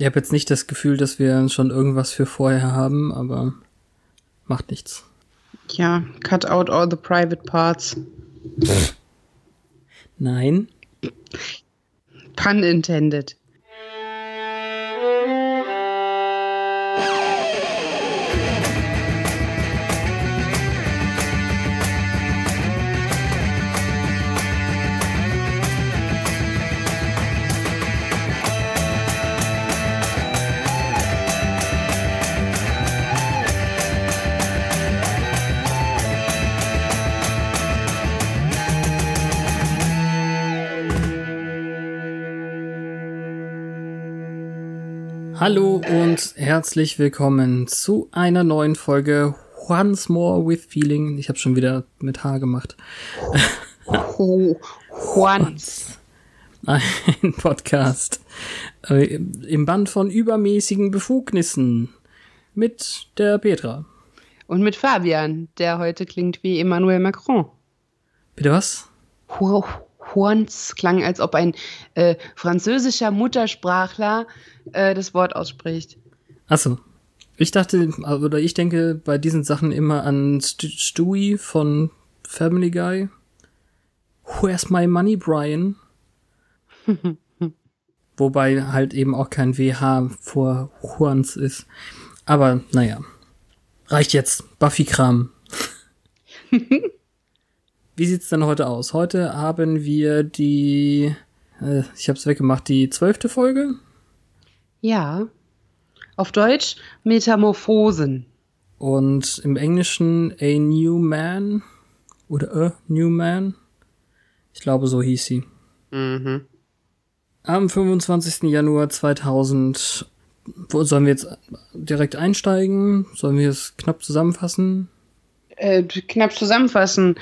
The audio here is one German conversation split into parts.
Ich habe jetzt nicht das Gefühl, dass wir schon irgendwas für vorher haben, aber macht nichts. Ja, cut out all the private parts. Nein. Pun intended. Hallo und herzlich willkommen zu einer neuen Folge Once More with Feeling. Ich habe schon wieder mit H gemacht. Once. Ein Podcast äh, im Band von übermäßigen Befugnissen mit der Petra. Und mit Fabian, der heute klingt wie Emmanuel Macron. Bitte was? Horns klang, als ob ein äh, französischer Muttersprachler äh, das Wort ausspricht. Achso. Ich dachte, oder ich denke bei diesen Sachen immer an St Stewie von Family Guy. Where's my money, Brian? Wobei halt eben auch kein WH vor Horns ist. Aber naja. Reicht jetzt. Buffy-Kram. Wie sieht's denn heute aus? Heute haben wir die, äh, ich hab's weggemacht, die zwölfte Folge. Ja. Auf Deutsch Metamorphosen. Und im Englischen A New Man oder A New Man. Ich glaube, so hieß sie. Mhm. Am 25. Januar 2000. Wo sollen wir jetzt direkt einsteigen? Sollen wir es knapp zusammenfassen? Äh, knapp zusammenfassen.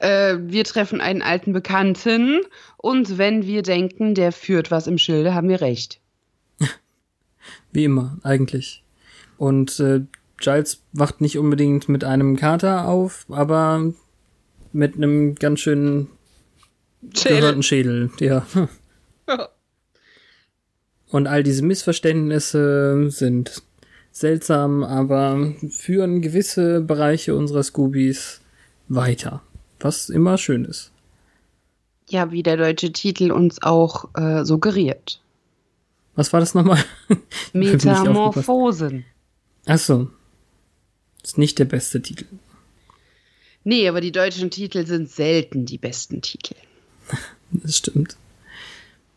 Äh, wir treffen einen alten Bekannten und wenn wir denken, der führt was im Schilde, haben wir recht. Wie immer, eigentlich. Und äh, Giles wacht nicht unbedingt mit einem Kater auf, aber mit einem ganz schönen Schädel. gehörten Schädel, ja. Und all diese Missverständnisse sind seltsam, aber führen gewisse Bereiche unserer Scoobies weiter. Was immer schön ist. Ja, wie der deutsche Titel uns auch äh, suggeriert. Was war das nochmal? Metamorphosen. Ach so. Ist nicht der beste Titel. Nee, aber die deutschen Titel sind selten die besten Titel. Das stimmt.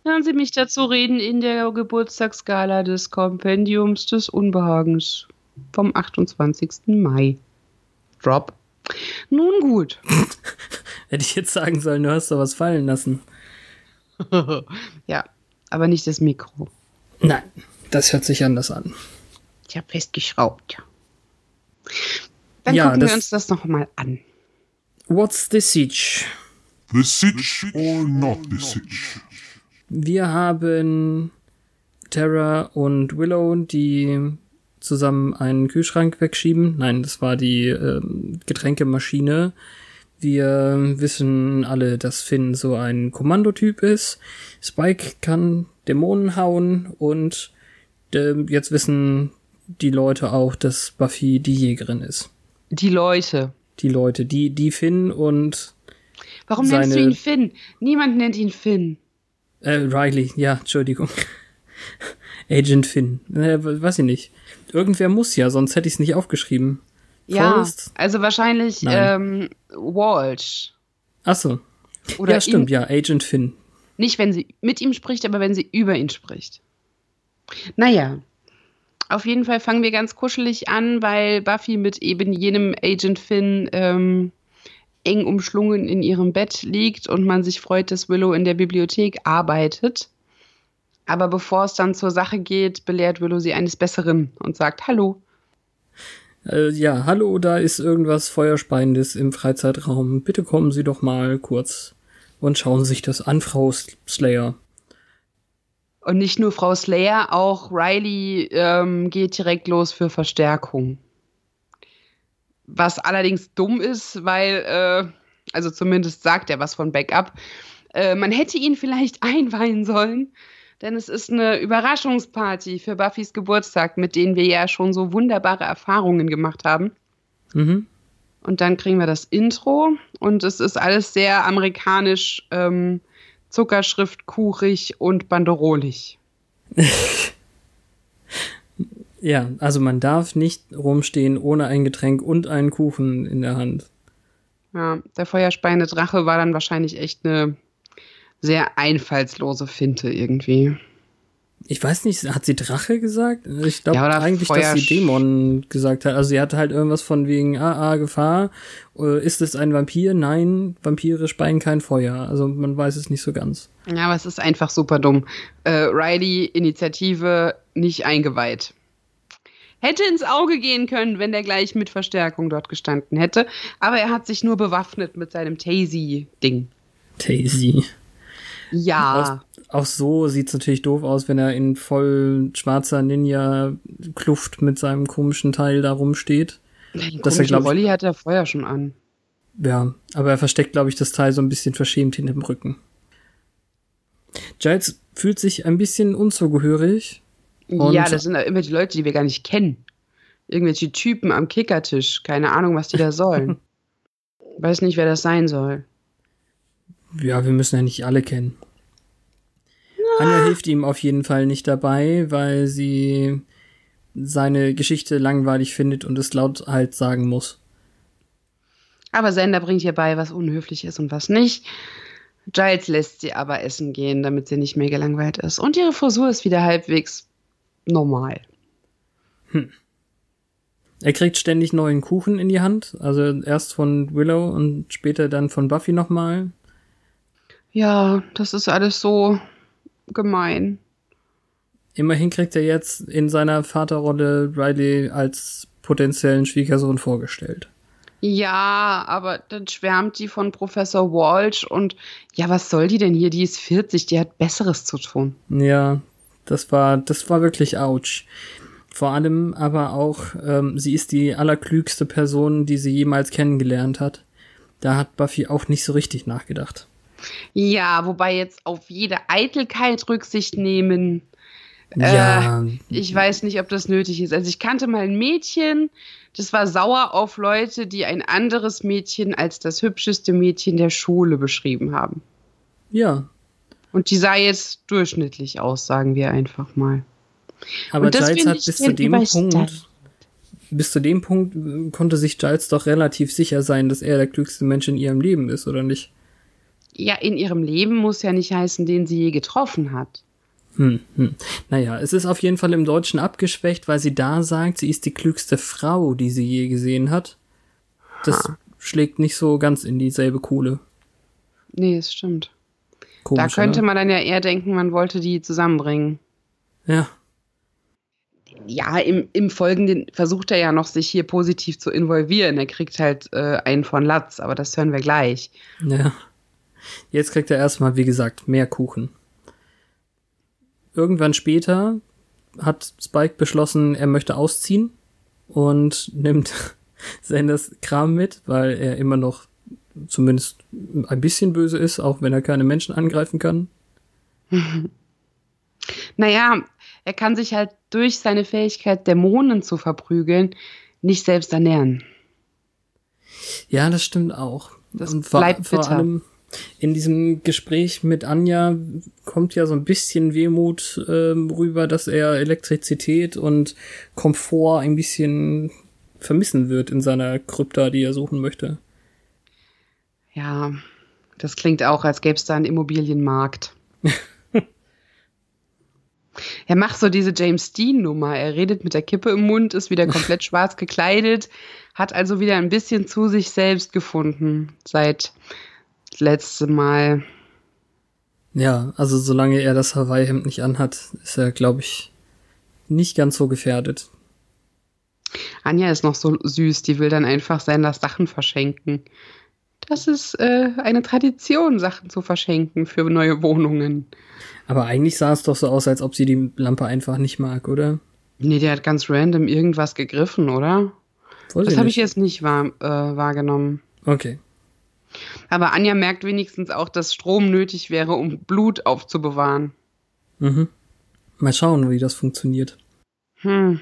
Hören Sie mich dazu reden in der Geburtstagsgala des Kompendiums des Unbehagens vom 28. Mai. Drop. Nun gut. Hätte ich jetzt sagen sollen, du hast da was fallen lassen. ja, aber nicht das Mikro. Nein, das hört sich anders an. Ich habe festgeschraubt. Dann Ja, gucken wir uns das nochmal an. What's the Siege? The Sitch or not the Sitch? Wir haben Tara und Willow, die zusammen einen Kühlschrank wegschieben. Nein, das war die ähm, Getränkemaschine. Wir wissen alle, dass Finn so ein Kommandotyp ist. Spike kann Dämonen hauen und ähm, jetzt wissen die Leute auch, dass Buffy die Jägerin ist. Die Leute. Die Leute, die, die Finn und Warum nennst du ihn Finn? Niemand nennt ihn Finn. Äh, Riley, ja, Entschuldigung. Agent Finn. Äh, weiß ich nicht. Irgendwer muss ja, sonst hätte ich es nicht aufgeschrieben. Ja, Forrest? also wahrscheinlich ähm, Walsh. Achso. Oder ja, stimmt, ihn- ja, Agent Finn. Nicht, wenn sie mit ihm spricht, aber wenn sie über ihn spricht. Naja, auf jeden Fall fangen wir ganz kuschelig an, weil Buffy mit eben jenem Agent Finn ähm, eng umschlungen in ihrem Bett liegt und man sich freut, dass Willow in der Bibliothek arbeitet. Aber bevor es dann zur Sache geht, belehrt Willow sie eines Besseren und sagt Hallo. Äh, ja, hallo, da ist irgendwas Feuerspeiendes im Freizeitraum. Bitte kommen Sie doch mal kurz und schauen sich das an, Frau Slayer. Und nicht nur Frau Slayer, auch Riley ähm, geht direkt los für Verstärkung. Was allerdings dumm ist, weil, äh, also zumindest sagt er was von Backup. Äh, man hätte ihn vielleicht einweihen sollen, denn es ist eine Überraschungsparty für Buffys Geburtstag, mit denen wir ja schon so wunderbare Erfahrungen gemacht haben. Mhm. Und dann kriegen wir das Intro und es ist alles sehr amerikanisch, ähm, Zuckerschrift, kuchig und banderolig. ja, also man darf nicht rumstehen ohne ein Getränk und einen Kuchen in der Hand. Ja, der feuerspeiende Drache war dann wahrscheinlich echt eine sehr einfallslose Finte irgendwie. Ich weiß nicht, hat sie Drache gesagt? Ich glaube Ja, eigentlich, dass sie Dämon gesagt hat. Also sie hatte halt irgendwas von wegen, ah, ah, Gefahr. Äh, Ist es ein Vampir? Nein, Vampire speien kein Feuer. Also man weiß es nicht so ganz. Ja, aber es ist einfach super dumm. Äh, Riley, Initiative nicht eingeweiht. Hätte ins Auge gehen können, wenn der gleich mit Verstärkung dort gestanden hätte. Aber er hat sich nur bewaffnet mit seinem Tasy-Ding. Daisy. Ja. Auch so sieht's natürlich doof aus, wenn er in voll schwarzer Ninja-Kluft mit seinem komischen Teil da rumsteht. Den dass er, glaub Rolli hat er vorher schon an. Ja, aber er versteckt, glaube ich, das Teil so ein bisschen verschämt hinterm Rücken. Giles fühlt sich ein bisschen unzugehörig. Und- ja, das sind ja immer die Leute, die wir gar nicht kennen. Irgendwelche Typen am Kickertisch. Keine Ahnung, was die da sollen. Weiß nicht, wer das sein soll. Ja, wir müssen ja nicht alle kennen. Anja hilft ihm auf jeden Fall nicht dabei, weil sie seine Geschichte langweilig findet und es laut halt sagen muss. Aber Sender bringt ihr bei, was unhöflich ist und was nicht. Giles lässt sie aber essen gehen, damit sie nicht mehr gelangweilt ist. Und ihre Frisur ist wieder halbwegs normal. Er kriegt ständig neuen Kuchen in die Hand, also erst von Willow und später dann von Buffy nochmal. Ja, das ist alles so gemein. Immerhin kriegt er jetzt in seiner Vaterrolle Riley als potenziellen Schwiegersohn vorgestellt. Ja, aber dann schwärmt die von Professor Walsh und ja, was soll die denn hier? Die ist 40, die hat Besseres zu tun. Ja, das war, das war wirklich ouch. Vor allem aber auch, ähm, sie ist die allerklügste Person, die sie jemals kennengelernt hat. Da hat Buffy auch nicht so richtig nachgedacht. Ja, wobei jetzt auf jede Eitelkeit Rücksicht nehmen. ja, Ich weiß nicht, ob das nötig ist. Also ich kannte mal ein Mädchen, das war sauer auf Leute, die ein anderes Mädchen als das hübscheste Mädchen der Schule beschrieben haben. ja. Und die sah jetzt durchschnittlich aus, sagen wir einfach mal. Aber Giles hat bis zu dem. Punkt, bis zu dem Punkt konnte sich Giles doch relativ sicher sein, dass er der klügste Mensch in ihrem Leben ist, oder nicht? Ja, in ihrem Leben muss ja nicht heißen, den sie je getroffen hat. Hm, hm. Naja, es ist auf jeden Fall im Deutschen abgeschwächt, weil sie da sagt, sie ist die klügste Frau, die sie je gesehen hat. Das schlägt nicht so ganz in dieselbe Kohle. Nee, es stimmt. Komisch, da könnte oder? man dann ja eher denken, man wollte die zusammenbringen. Ja, Ja, im, im Folgenden versucht er ja noch, sich hier positiv zu involvieren. Er kriegt halt äh, einen von Latz, aber das hören wir gleich. ja. Jetzt kriegt er erstmal, wie gesagt, mehr Kuchen. Irgendwann später hat Spike beschlossen, er möchte ausziehen und nimmt Sanders Kram mit, weil er immer noch zumindest ein bisschen böse ist, auch wenn er keine Menschen angreifen kann. Naja, er kann sich halt durch seine Fähigkeit, Dämonen zu verprügeln, nicht selbst ernähren. Ja, das stimmt auch. Das Und vor, bleibt vor bitter. allem in diesem Gespräch mit Anja kommt ja so ein bisschen Wehmut ähm, rüber, dass er Elektrizität und Komfort ein bisschen vermissen wird in seiner Krypta, die er suchen möchte. Ja, das klingt auch, als gäbe es da einen Immobilienmarkt. er macht so diese James Dean-Nummer. Er redet mit der Kippe im Mund, ist wieder komplett schwarz gekleidet, hat also wieder ein bisschen zu sich selbst gefunden seit letztem Mal. Ja, also solange er das Hawaii-Hemd nicht anhat, ist er, glaube ich, nicht ganz so gefährdet. Anja ist noch so süß, die will dann einfach seine Sachen verschenken. Das ist äh, eine Tradition, Sachen zu verschenken für neue Wohnungen. Aber eigentlich sah es doch so aus, als ob sie die Lampe einfach nicht mag, oder? Nee, der hat ganz random irgendwas gegriffen, oder? Weiß das habe ich jetzt nicht wahr, äh, wahrgenommen. Okay. Aber Anja merkt wenigstens auch, dass Strom nötig wäre, um Blut aufzubewahren. Mhm. Mal schauen, wie das funktioniert. Hm.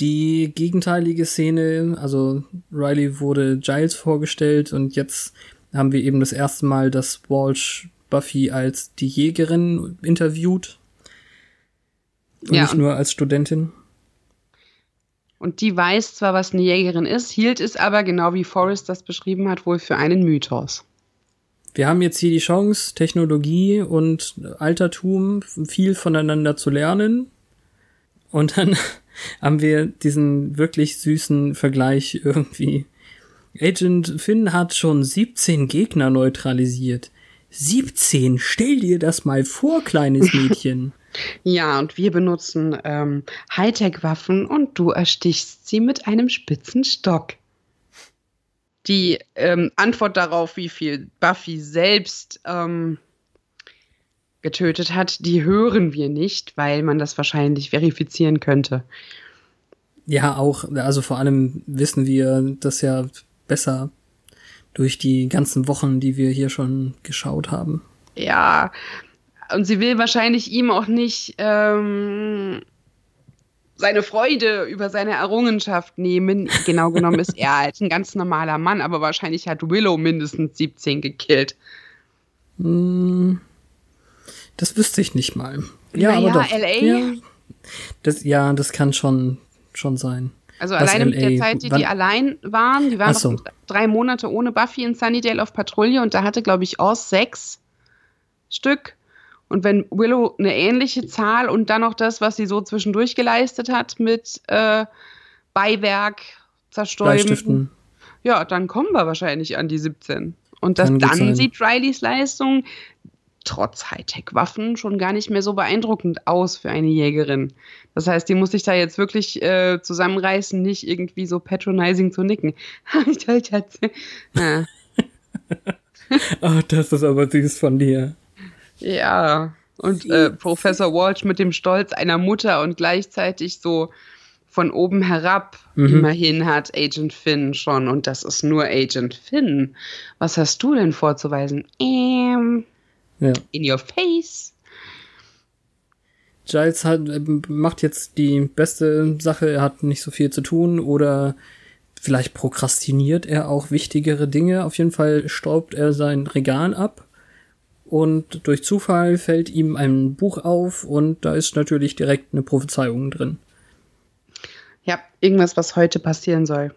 Die gegenteilige Szene, also Riley wurde Giles vorgestellt und jetzt haben wir eben das erste Mal, dass Walsh Buffy als die Jägerin interviewt. Und Ja, nicht nur als Studentin. Und die weiß zwar, was eine Jägerin ist, hielt es aber, genau wie Forrest das beschrieben hat, wohl für einen Mythos. Wir haben jetzt hier die Chance, Technologie und Altertum viel voneinander zu lernen. Und dann haben wir diesen wirklich süßen Vergleich irgendwie. Agent Finn hat schon 17 Gegner neutralisiert. 17, stell dir das mal vor, kleines Mädchen. Ja, und wir benutzen ähm, Hightech-Waffen und du erstichst sie mit einem spitzen Stock. Die ähm, Antwort darauf, wie viel Buffy selbst ähm, getötet hat, die hören wir nicht, weil man das wahrscheinlich verifizieren könnte. Ja, auch, also vor allem wissen wir das ja besser durch die ganzen Wochen, die wir hier schon geschaut haben. Ja, und sie will wahrscheinlich ihm auch nicht ähm, seine Freude über seine Errungenschaft nehmen. Genau genommen ist er halt ein ganz normaler Mann, aber wahrscheinlich hat Willow mindestens 17 gekillt. Hm, das wüsste ich nicht mal. Ja, Naja, aber doch. LA? Ja, das, ja, das kann schon, schon sein. Also Was alleine mit LA? der Zeit, die Wann- die allein waren, die waren so. noch drei Monate ohne Buffy in Sunnydale auf Patrouille und da hatte, glaube ich, Oz sechs Stück. Und wenn Willow eine ähnliche Zahl und dann noch das, was sie so zwischendurch geleistet hat mit äh, Beiwerk, Zerstäuben, ja, dann kommen wir wahrscheinlich an die 17. Und das, dann sein. sieht Rileys Leistung trotz Hightech-Waffen schon gar nicht mehr so beeindruckend aus für eine Jägerin. Das heißt, die muss sich da jetzt wirklich äh, zusammenreißen, nicht irgendwie so patronizing zu nicken. ja. Ah, das ist aber süß von dir. ja. Und äh, Professor Walsh mit dem Stolz einer Mutter und gleichzeitig so von oben herab. Mhm. Immerhin hat Agent Finn schon und das ist nur Agent Finn. Was hast du denn vorzuweisen? Ähm, Ja. in your face. Giles hat, äh, macht jetzt die beste Sache, er hat nicht so viel zu tun oder vielleicht prokrastiniert er auch wichtigere Dinge. Auf jeden Fall staubt er sein Regal ab und durch Zufall fällt ihm ein Buch auf und da ist natürlich direkt eine Prophezeiung drin. Ja, irgendwas, was heute passieren soll.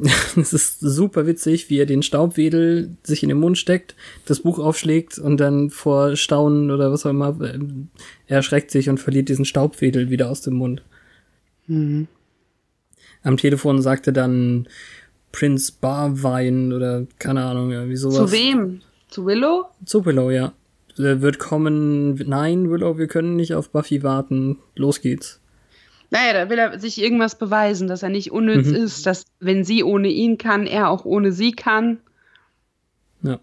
Es ist super witzig, wie er den Staubwedel sich in den Mund steckt, das Buch aufschlägt und dann vor Staunen oder was auch immer, er erschreckt sich und verliert diesen Staubwedel wieder aus dem Mund. Am Telefon sagte dann Prince Barwein oder keine Ahnung, irgendwie sowas. Zu wem? Zu Willow? Zu Willow, ja. Er wird kommen, nein, Willow, wir können nicht auf Buffy warten. Los geht's. Naja, da will er sich irgendwas beweisen, dass er nicht unnütz Mhm. ist, dass wenn sie ohne ihn kann, er auch ohne sie kann. Ja.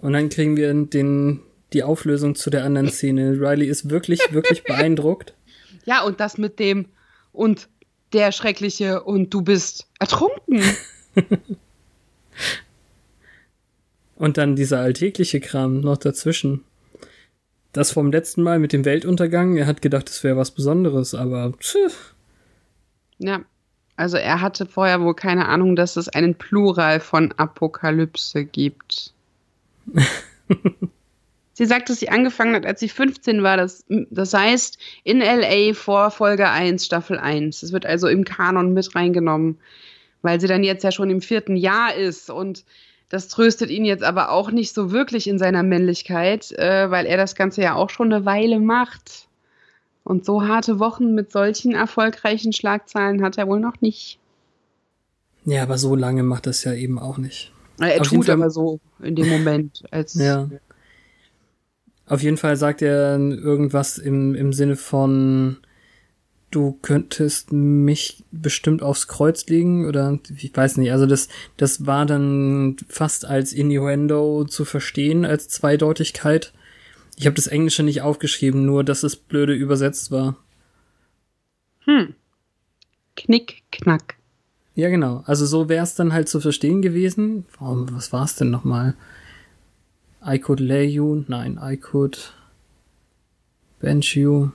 Und dann kriegen wir den, die Auflösung zu der anderen Szene. Riley ist wirklich, wirklich beeindruckt. Ja, und das mit dem und der Schreckliche und du bist ertrunken. Und dann dieser alltägliche Kram noch dazwischen. Das vom letzten Mal mit dem Weltuntergang, er hat gedacht, es wäre was Besonderes, aber pff, Ja, also er hatte vorher wohl keine Ahnung, dass es einen Plural von Apokalypse gibt. sie sagt, dass sie angefangen hat, als sie 15 war. Das, das heißt, in LA vor Folge 1, Staffel 1. Es wird also im Kanon mit reingenommen, weil sie dann jetzt ja schon im vierten Jahr ist. Und das tröstet ihn jetzt aber auch nicht so wirklich in seiner Männlichkeit, äh, weil er das Ganze ja auch schon eine Weile macht. Und so harte Wochen mit solchen erfolgreichen Schlagzeilen hat er wohl noch nicht. ja, aber so lange macht das ja eben auch nicht. Er Auf tut aber so in dem Moment. Als Ja. Auf jeden Fall sagt er irgendwas im, im Sinne von, du könntest mich bestimmt aufs Kreuz legen oder ich weiß nicht. Also das, das war dann fast als Innuendo zu verstehen, als Zweideutigkeit. Ich habe das Englische nicht aufgeschrieben, nur dass es blöde übersetzt war. Hm. Knick, knack. Ja, genau. Also so wäre es dann halt zu verstehen gewesen. Warum, was war es denn nochmal? I could lay you? Nein, I could bench you.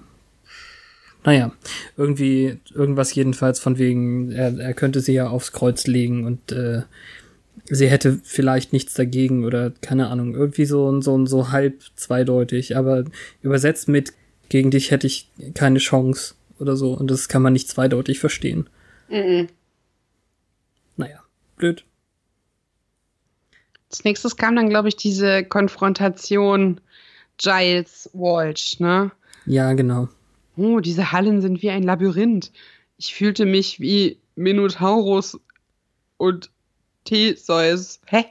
Naja, irgendwie, irgendwas jedenfalls von wegen, er, er könnte sie ja aufs Kreuz legen und äh, sie hätte vielleicht nichts dagegen oder keine Ahnung, irgendwie so, so, so halb zweideutig, aber übersetzt mit gegen dich hätte ich keine Chance oder so und das kann man nicht zweideutig verstehen. Mhm. Naja, blöd. Als nächstes kam dann, glaube ich, diese Konfrontation Giles Walsh, ne? Ja, genau. Oh, diese Hallen sind wie ein Labyrinth. Ich fühlte mich wie Minotaurus und Theseus. Hä?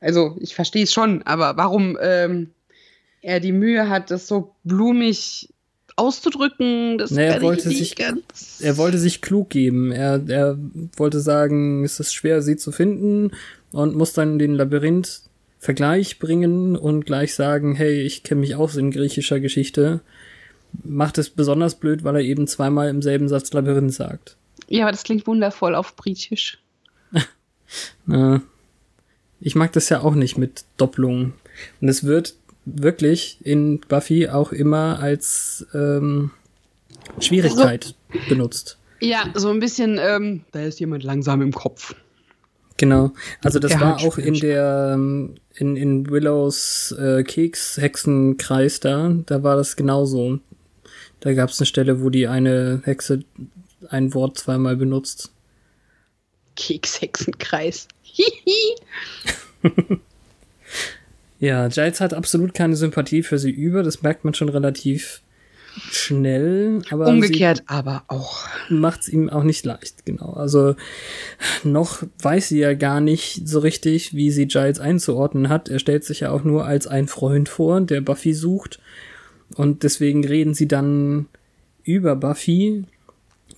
Also, ich verstehe es schon, aber warum ähm, er die Mühe hat, das so blumig auszudrücken, das Nee, er wollte ich sich- nicht ganz. Er wollte sich klug geben. Er, er wollte sagen, es ist schwer, sie zu finden und muss dann den Labyrinth Vergleich bringen und gleich sagen, hey, ich kenne mich aus in griechischer Geschichte. Macht es besonders blöd, weil er eben zweimal im selben Satz Labyrinth sagt. Ja, aber das klingt wundervoll auf Britisch. Äh, ich mag das ja auch nicht mit Doppelungen. Und es wird wirklich in Buffy auch immer als ähm, Schwierigkeit benutzt. Ja, so ein bisschen, ähm, da ist jemand langsam im Kopf. Genau. Also das Er war auch in der ähm, in, in Willows äh, Keks-Hexenkreis da, da war das genauso. Da gab es eine Stelle, wo die eine Hexe ein Wort zweimal benutzt. Kekshexenkreis. Hihi. Ja, Giles hat absolut keine Sympathie für sie über, das merkt man schon relativ schnell, aber Umgekehrt aber auch. sie macht's ihm auch nicht leicht, genau. Also noch weiß sie ja gar nicht so richtig, wie sie Giles einzuordnen hat. Er stellt sich ja auch nur als ein Freund vor, der Buffy sucht. Und deswegen reden sie dann über Buffy.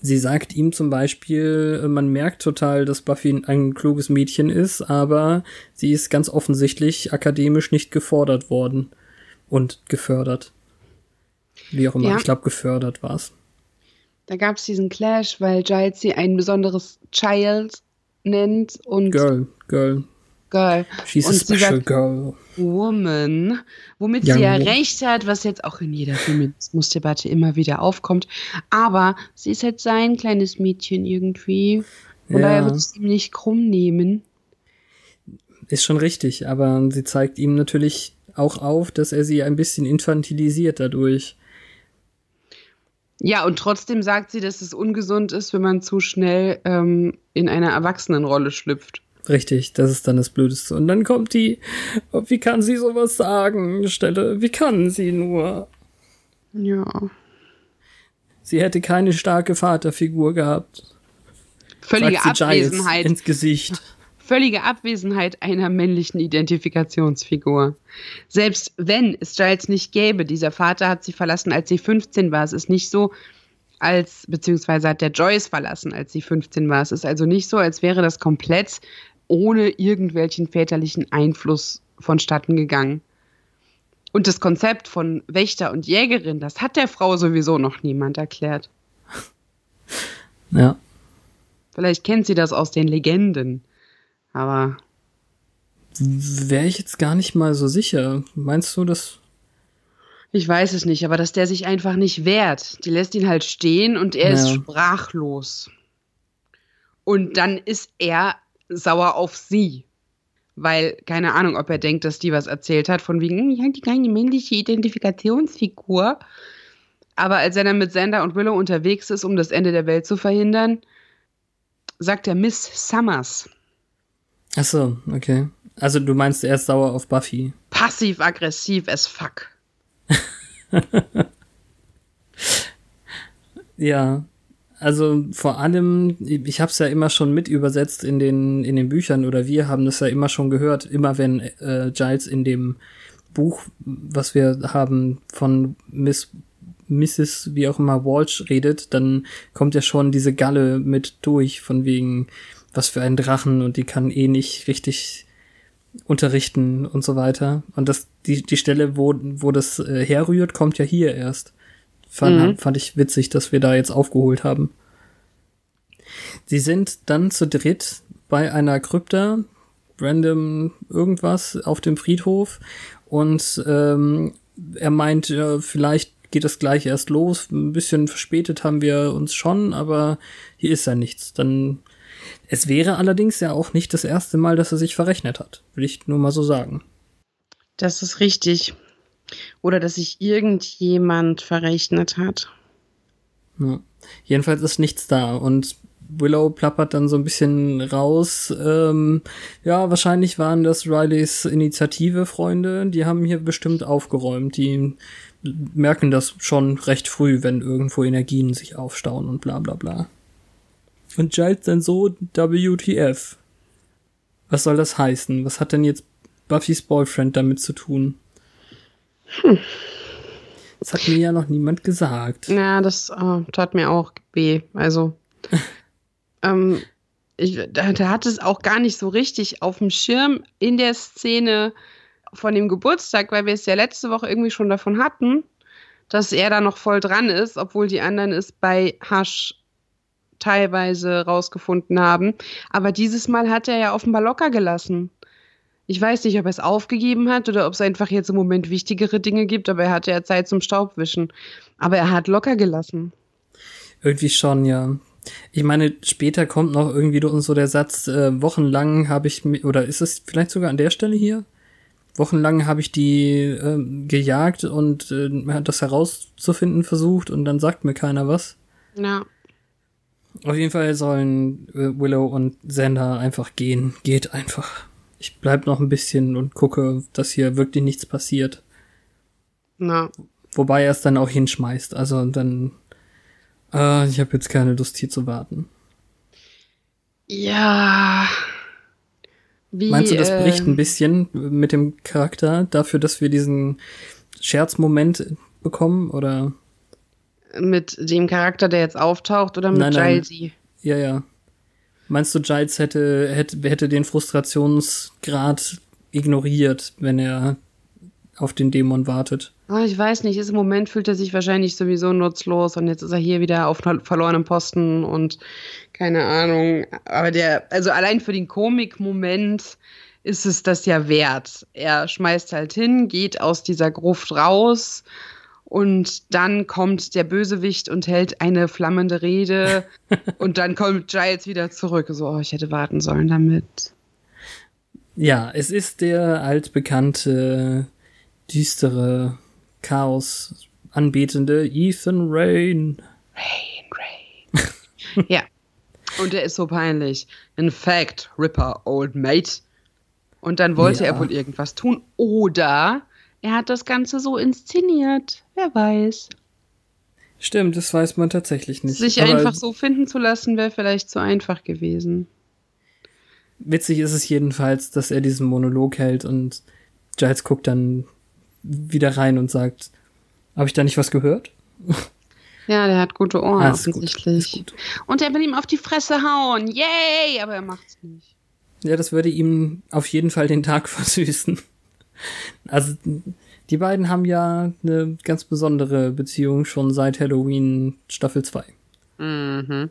Sie sagt ihm zum Beispiel, man merkt total, dass Buffy ein kluges Mädchen ist, aber sie ist ganz offensichtlich akademisch nicht gefordert worden und gefördert. Wie auch immer, Ja. ich glaube, gefördert war's. Da gab es diesen Clash, weil Giles sie ein besonderes Child nennt und Girl, Girl. Girl. She's und a sie special girl. Woman, womit Young sie ja recht hat, was jetzt auch in jeder Feminismusdebatte immer wieder aufkommt. Aber sie ist halt sein kleines Mädchen irgendwie. Von Ja. daher wird es ihm nicht krumm nehmen. Ist schon richtig, aber sie zeigt ihm natürlich auch auf, dass er sie ein bisschen infantilisiert dadurch. Ja, und trotzdem sagt sie, dass es ungesund ist, wenn man zu schnell ähm, in eine Erwachsenenrolle schlüpft. Richtig, das ist dann das Blödeste. Und dann kommt die, wie kann sie sowas sagen? Stelle, wie kann sie nur? Ja. Sie hätte keine starke Vaterfigur gehabt. Völlige Abwesenheit. ins Gesicht. völlige Abwesenheit einer männlichen Identifikationsfigur. Selbst wenn es Giles nicht gäbe, dieser Vater hat sie verlassen, als sie 15 war. Es ist nicht so, als, beziehungsweise hat der Joyce verlassen, als sie 15 war. Es ist also nicht so, als wäre das komplett ohne irgendwelchen väterlichen Einfluss vonstatten gegangen. Und das Konzept von Wächter und Jägerin, das hat der Frau sowieso noch niemand erklärt. Ja. Vielleicht kennt sie das aus den Legenden. Aber Wäre ich jetzt gar nicht mal so sicher. Meinst du, dass. Ich weiß es nicht, aber dass der sich einfach nicht wehrt. Die lässt ihn halt stehen und er ist Ja. sprachlos. Und dann ist er sauer auf sie. Weil, keine Ahnung, ob er denkt, dass die was erzählt hat, von wegen, hm, ich habe die keine männliche Identifikationsfigur. Aber als er dann mit Xander und Willow unterwegs ist, um das Ende der Welt zu verhindern, sagt er Miss Summers. Ach so, okay. Also du meinst, er ist sauer auf Buffy. Passiv-aggressiv as fuck. Ja, also vor allem, ich habe es ja immer schon mit übersetzt in den in den Büchern oder wir haben das ja immer schon gehört, immer wenn äh, Giles in dem Buch, was wir haben von Miss Mrs. wie auch immer Walsh redet, dann kommt ja schon diese Galle mit durch, von wegen, was für ein Drachen und die kann eh nicht richtig unterrichten und so weiter. Und das, die, die Stelle, wo, wo das äh, herrührt, kommt ja hier erst. Fand, Mhm. fand ich witzig, dass wir da jetzt aufgeholt haben. Sie sind dann zu dritt bei einer Krypta, random irgendwas auf dem Friedhof und ähm, er meint, ja, vielleicht geht es gleich erst los. Ein bisschen verspätet haben wir uns schon, aber hier ist ja nichts. Dann es wäre allerdings ja auch nicht das erste Mal, dass er sich verrechnet hat. Will ich nur mal so sagen. Das ist richtig. Oder dass sich irgendjemand verrechnet hat. Ja. Jedenfalls ist nichts da und Willow plappert dann so ein bisschen raus. Ähm, ja, wahrscheinlich waren das Rileys Initiative-Freunde. Die haben hier bestimmt aufgeräumt. Die merken das schon recht früh, wenn irgendwo Energien sich aufstauen und bla bla bla. Und Giles dann so WTF. Was soll das heißen? Was hat denn jetzt Buffys Boyfriend damit zu tun? Das hat mir ja noch niemand gesagt. Ja, das äh, tat mir auch weh. Also, ähm, ich, da, da hat es auch gar nicht so richtig auf dem Schirm in der Szene von dem Geburtstag, weil wir es ja letzte Woche irgendwie schon davon hatten, dass er da noch voll dran ist, obwohl die anderen es bei Hasch teilweise rausgefunden haben. Aber dieses Mal hat er ja offenbar locker gelassen. Ich weiß nicht, ob er es aufgegeben hat oder ob es einfach jetzt im Moment wichtigere Dinge gibt, aber er hatte ja Zeit zum Staubwischen. Aber er hat locker gelassen. Irgendwie schon, ja. Ich meine, später kommt noch irgendwie so der Satz, äh, wochenlang habe ich, oder ist es vielleicht sogar an der Stelle hier? Wochenlang habe ich die ähm, gejagt und äh, hat das herauszufinden versucht und dann sagt mir keiner was. Ja. Auf jeden Fall sollen äh, Willow und Xander einfach gehen. Geht einfach. Ich bleib noch ein bisschen und gucke, dass hier wirklich nichts passiert. Na, Wobei er es dann auch hinschmeißt. Also dann, äh, ich habe jetzt keine Lust hier zu warten. ja. Wie, Meinst du, das äh, bricht ein bisschen mit dem Charakter dafür, dass wir diesen Scherzmoment bekommen? Oder? mit dem Charakter, der jetzt auftaucht, oder mit Nein, nein. Gilesy? Ja, ja. Meinst du, Giles hätte, hätte, hätte den Frustrationsgrad ignoriert, wenn er auf den Dämon wartet? Ah, ich weiß nicht, ist im Moment fühlt er sich wahrscheinlich sowieso nutzlos und jetzt ist er hier wieder auf ver- verlorenem Posten und keine Ahnung. Aber der, also allein für den Komik-Moment ist es das ja wert. Er schmeißt halt hin, geht aus dieser Gruft raus und dann kommt der Bösewicht und hält eine flammende Rede und dann kommt Giles wieder zurück. So, oh, ich hätte warten sollen damit. Ja, es ist der altbekannte, düstere, Chaos anbetende Ethan Rain. Rain, Rain. ja. Und der ist so peinlich. In fact, Ripper, old mate. Und dann wollte Ja. er wohl irgendwas tun. Oder er hat das Ganze so inszeniert. Wer weiß. Stimmt, das weiß man tatsächlich nicht. Sich Aber einfach so finden zu lassen, wäre vielleicht zu einfach gewesen. Witzig ist es jedenfalls, dass er diesen Monolog hält und Giles guckt dann wieder rein und sagt, habe ich da nicht was gehört? Ja, der hat gute Ohren Ah, offensichtlich. gut. Und er will ihm auf die Fresse hauen. Yay! Aber er macht's nicht. Ja, das würde ihm auf jeden Fall den Tag versüßen. Also, die beiden haben ja eine ganz besondere Beziehung schon seit Halloween Staffel 2. Mhm.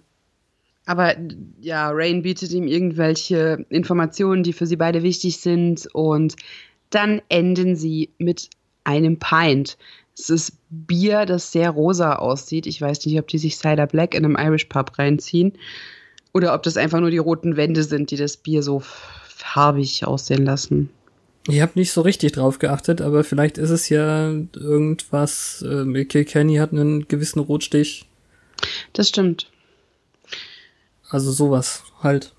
Aber ja, Rain bietet ihm irgendwelche Informationen, die für sie beide wichtig sind. Und dann enden sie mit einem Pint. Es ist Bier, das sehr rosa aussieht. Ich weiß nicht, ob die sich Cider Black in einem Irish Pub reinziehen. Oder ob das einfach nur die roten Wände sind, die das Bier so farbig aussehen lassen. Ich habe nicht so richtig drauf geachtet, aber vielleicht ist es ja irgendwas. Äh, Kilkenny hat einen gewissen Rotstich. Das stimmt. Also sowas halt.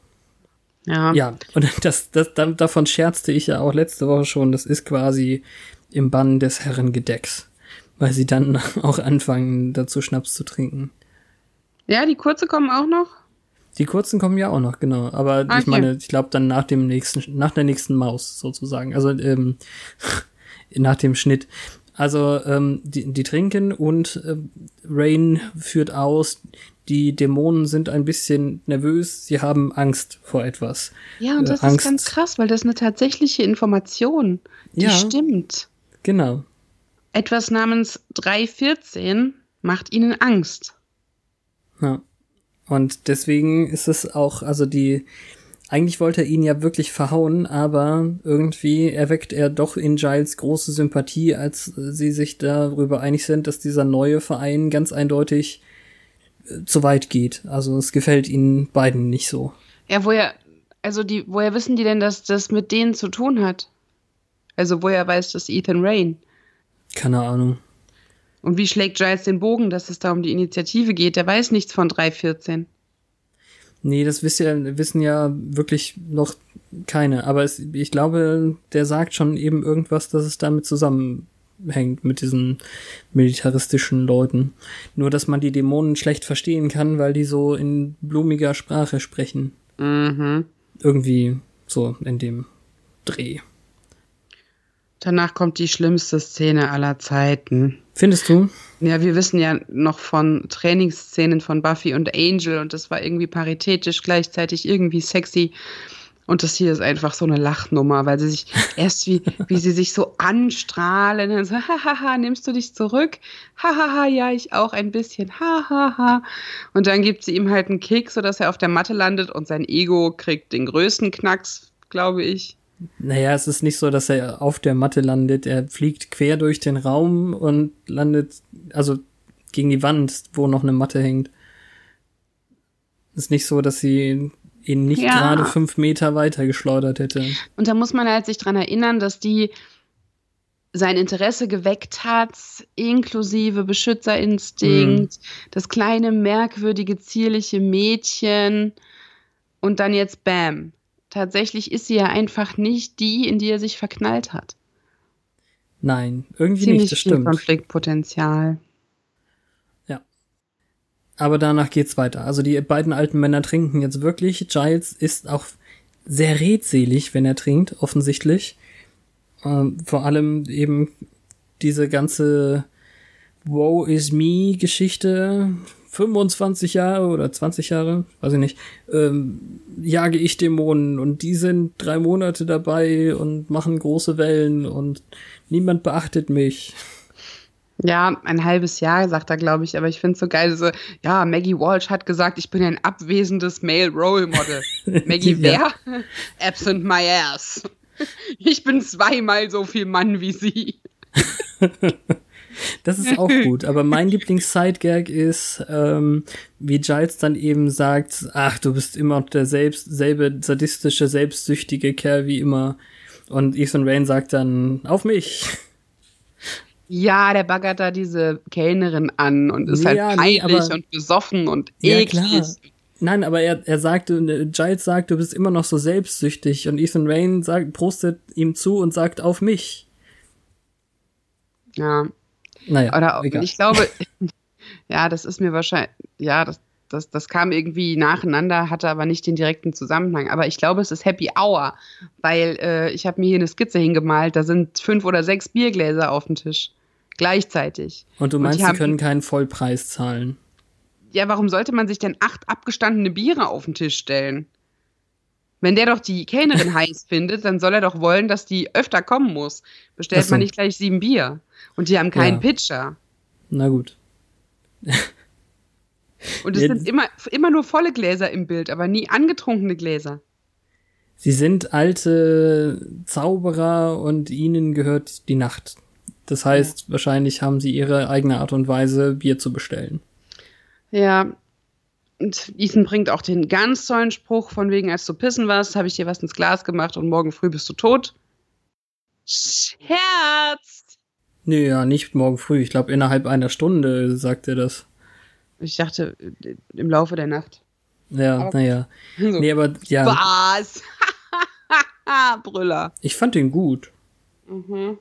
Ja. Ja, und das, das, da- davon scherzte ich ja auch letzte Woche schon. Das ist quasi im Bann des Herrengedecks. Weil sie dann auch anfangen, dazu Schnaps zu trinken. Ja, die kurze kommen auch noch. Die kurzen kommen ja auch noch, genau. Aber Ah, ich okay. meine, ich glaube dann nach dem nächsten, nach der nächsten Maus sozusagen. Also ähm, nach dem Schnitt. Also ähm, die, die trinken und äh, Rain führt aus, die Dämonen sind ein bisschen nervös, sie haben Angst vor etwas. Ja, und Äh, das Angst- ist ganz krass, weil das eine tatsächliche Information. Die Ja. stimmt. Genau. Etwas namens 314 macht ihnen Angst. Ja. Und deswegen ist es auch, also die, eigentlich wollte er ihn ja wirklich verhauen, aber irgendwie erweckt er doch in Giles große Sympathie, als sie sich darüber einig sind, dass dieser neue Verein ganz eindeutig äh, zu weit geht. Also es gefällt ihnen beiden nicht so. Ja, woher, also die, woher wissen die denn, dass das mit denen zu tun hat? Also woher weiß das Ethan Rain? Keine Ahnung. Und wie schlägt Giles den Bogen, dass es da um die Initiative geht? Der weiß nichts von 314. Nee, das wissen ja, wissen ja wirklich noch keine. Aber es, ich glaube, der sagt schon eben irgendwas, dass es damit zusammenhängt mit diesen militaristischen Leuten. Nur, dass man die Dämonen schlecht verstehen kann, weil die so in blumiger Sprache sprechen. Mhm. Irgendwie so in dem Dreh. Danach kommt die schlimmste Szene aller Zeiten. Findest du? Ja, wir wissen ja noch von Trainingsszenen von Buffy und Angel und das war irgendwie paritätisch, gleichzeitig irgendwie sexy. Und das hier ist einfach so eine Lachnummer, weil sie sich erst wie, wie sie sich so anstrahlen und so, hahaha, nimmst du dich zurück? Hahaha, ja, ich auch ein bisschen, hahaha. Und dann gibt sie ihm halt einen Kick, sodass er auf der Matte landet und sein Ego kriegt den größten Knacks, glaube ich. Naja, es ist nicht so, dass er auf der Matte landet. Er fliegt quer durch den Raum und landet, also gegen die Wand, wo noch eine Matte hängt. ist nicht so, dass sie ihn nicht Ja. gerade fünf Meter weiter geschleudert hätte. Und da muss man halt sich dran erinnern, dass die sein Interesse geweckt hat, inklusive Beschützerinstinkt, das kleine, merkwürdige, zierliche Mädchen und dann jetzt Bam. Tatsächlich ist sie ja einfach nicht die, in die er sich verknallt hat. Nein, irgendwie Ziemlich nicht, das viel stimmt. Konfliktpotenzial. Aber danach geht's weiter. Also die beiden alten Männer trinken jetzt wirklich. Giles ist auch sehr redselig, wenn er trinkt, offensichtlich. Ähm, vor allem eben diese ganze Woe is me Geschichte. 25 Jahre oder 20 Jahre, weiß ich nicht, ähm, jage ich Dämonen und die sind drei Monate dabei und machen große Wellen und niemand beachtet mich. Ja, ein halbes Jahr, sagt er, glaube ich, aber ich finde es so geil, so, ja, Maggie Walsh hat gesagt, ich bin ein abwesendes Male Role Model. Maggie Ja. wer? Absent my ass. Ich bin zweimal so viel Mann wie sie. Das ist auch gut, aber mein Lieblings-Sidegag ist, ähm, wie Giles dann eben sagt, ach, du bist immer noch der selbst, selbe sadistische, selbstsüchtige Kerl wie immer. Und Ethan Rain sagt dann, auf mich. Ja, der baggert da diese Kellnerin an und ist halt Ja, nee, peinlich aber- und besoffen und Ja, eklig. klar. Nein, aber er, er sagte, äh, Giles sagt, du bist immer noch so selbstsüchtig und Ethan Rain sagt, prostet ihm zu und sagt, auf mich. Ja, Naja, oder egal. ich glaube, ja, das ist mir wahrscheinlich, ja, das, das, das kam irgendwie nacheinander, hatte aber nicht den direkten Zusammenhang. Aber ich glaube, es ist Happy Hour, weil äh, ich habe mir hier eine Skizze hingemalt, da sind fünf oder sechs Biergläser auf dem Tisch. Gleichzeitig. und du und meinst, die sie können keinen Vollpreis zahlen. Ja, warum sollte man sich denn acht abgestandene Biere auf den Tisch stellen? Wenn der doch die Kellnerin heiß findet, dann soll er doch wollen, dass die öfter kommen muss. Bestellt so. man nicht gleich sieben Bier. Und die haben keinen Ja. Pitcher. Na gut. Und es Ja, sind immer, immer nur volle Gläser im Bild, aber nie angetrunkene Gläser. Sie sind alte Zauberer und ihnen gehört die Nacht. Das heißt, wahrscheinlich haben sie ihre eigene Art und Weise, Bier zu bestellen. Ja. Und Ethan bringt auch den ganz tollen Spruch von wegen, als du pissen warst, habe ich dir was ins Glas gemacht und morgen früh bist du tot. Scherz! Nö, ja, nicht morgen früh. Ich glaube, innerhalb einer Stunde sagt er das. Ich dachte, im Laufe der Nacht. Ja, naja. So. Nee, aber ja, Was? Brüller. ich fand ihn gut. Mhm.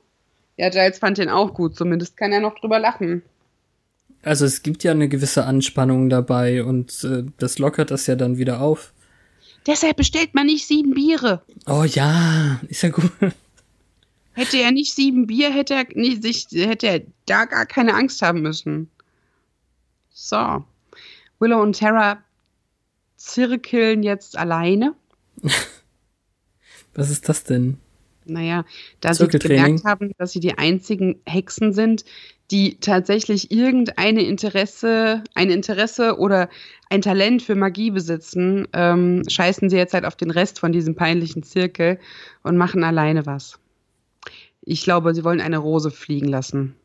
Ja, Giles fand den auch gut, zumindest kann er noch drüber lachen. Also es gibt ja eine gewisse Anspannung dabei und äh, das lockert das ja dann wieder auf. Deshalb bestellt man nicht sieben Biere. Oh ja, ist ja gut. Hätte er nicht sieben Bier, hätte er, nicht, sich, hätte er da gar keine Angst haben müssen. So. Willow und Tara zirkeln jetzt alleine. Was ist das denn? Naja, da sie gemerkt haben, dass sie die einzigen Hexen sind, die tatsächlich irgendeine Interesse, ein Interesse oder ein Talent für Magie besitzen, ähm, scheißen sie jetzt halt auf den Rest von diesem peinlichen Zirkel und machen alleine was. Ich glaube, sie wollen eine Rose fliegen lassen.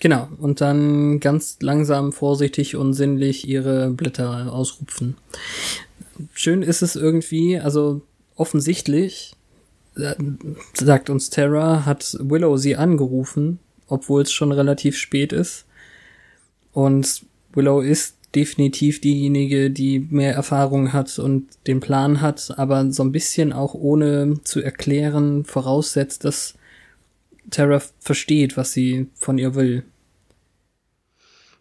Genau, und dann ganz langsam, vorsichtig und sinnlich ihre Blätter ausrupfen. Schön ist es irgendwie, also offensichtlich, äh, sagt uns Terra, hat Willow sie angerufen, obwohl es schon relativ spät ist. Und Willow ist definitiv diejenige, die mehr Erfahrung hat und den Plan hat, aber so ein bisschen auch ohne zu erklären voraussetzt, dass Terra versteht, was sie von ihr will.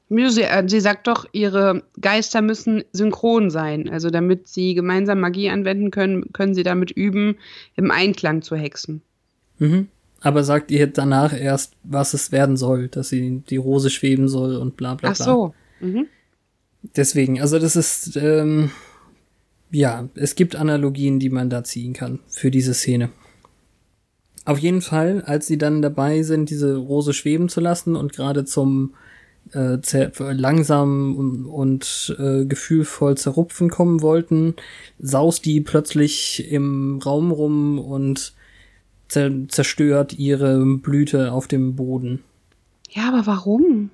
Sie, äh, sie sagt doch, ihre Geister müssen synchron sein. Also damit sie gemeinsam Magie anwenden können, können sie damit üben, im Einklang zu hexen. Mhm. Aber sagt ihr danach erst, was es werden soll, dass sie die Rose schweben soll und bla bla bla. Ach so. Mhm. Deswegen, also das ist, ähm, ja, es gibt Analogien, die man da ziehen kann für diese Szene. Auf jeden Fall, als sie dann dabei sind, diese Rose schweben zu lassen und gerade zum äh, langsam und, und äh, gefühlvoll zerrupfen kommen wollten, saust die plötzlich im Raum rum und zer zerstört ihre Blüte auf dem Boden. Ja, aber warum?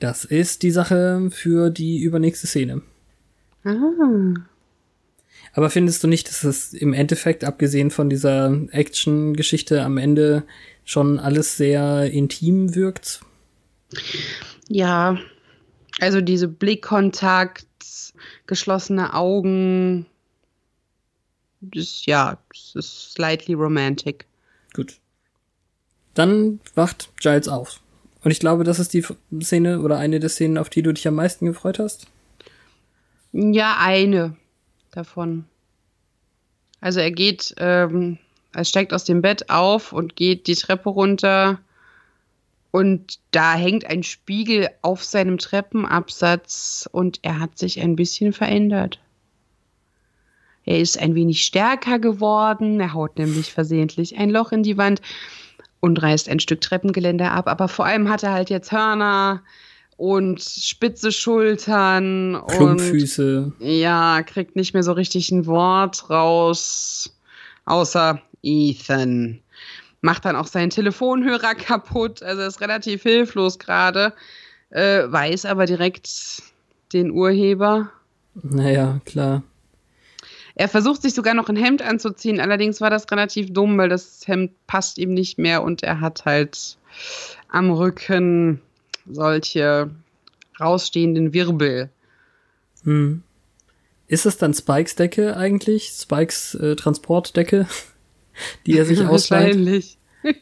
Das ist die Sache für die übernächste Szene. Ah. Aber findest du nicht, dass es im Endeffekt, abgesehen von dieser Action-Geschichte am Ende, schon alles sehr intim wirkt? Ja, also diese Blickkontakt, geschlossene Augen, das, ja, das ist slightly romantic. Gut. Dann wacht Giles auf. Und ich glaube, das ist die Szene oder eine der Szenen, auf die du dich am meisten gefreut hast. Ja, eine davon. Also er geht, ähm, er steigt aus dem Bett auf und geht die Treppe runter und da hängt ein Spiegel auf seinem Treppenabsatz und er hat sich ein bisschen verändert. Er ist ein wenig stärker geworden, er haut nämlich versehentlich ein Loch in die Wand und reißt ein Stück Treppengeländer ab, aber vor allem hat er halt jetzt Hörner und spitze Schultern Klumpfüße. und ja, kriegt nicht mehr so richtig ein Wort raus, außer Ethan macht dann auch seinen Telefonhörer kaputt, also ist relativ hilflos gerade, äh, weiß aber direkt den Urheber. Naja, klar. Er versucht sich sogar noch ein Hemd anzuziehen, allerdings war das relativ dumm, weil das Hemd passt ihm nicht mehr und er hat halt am Rücken solche rausstehenden Wirbel. Hm. Ist es dann Spikes Decke eigentlich? Spikes äh, Transportdecke? die er sich ausleiht? Wahrscheinlich.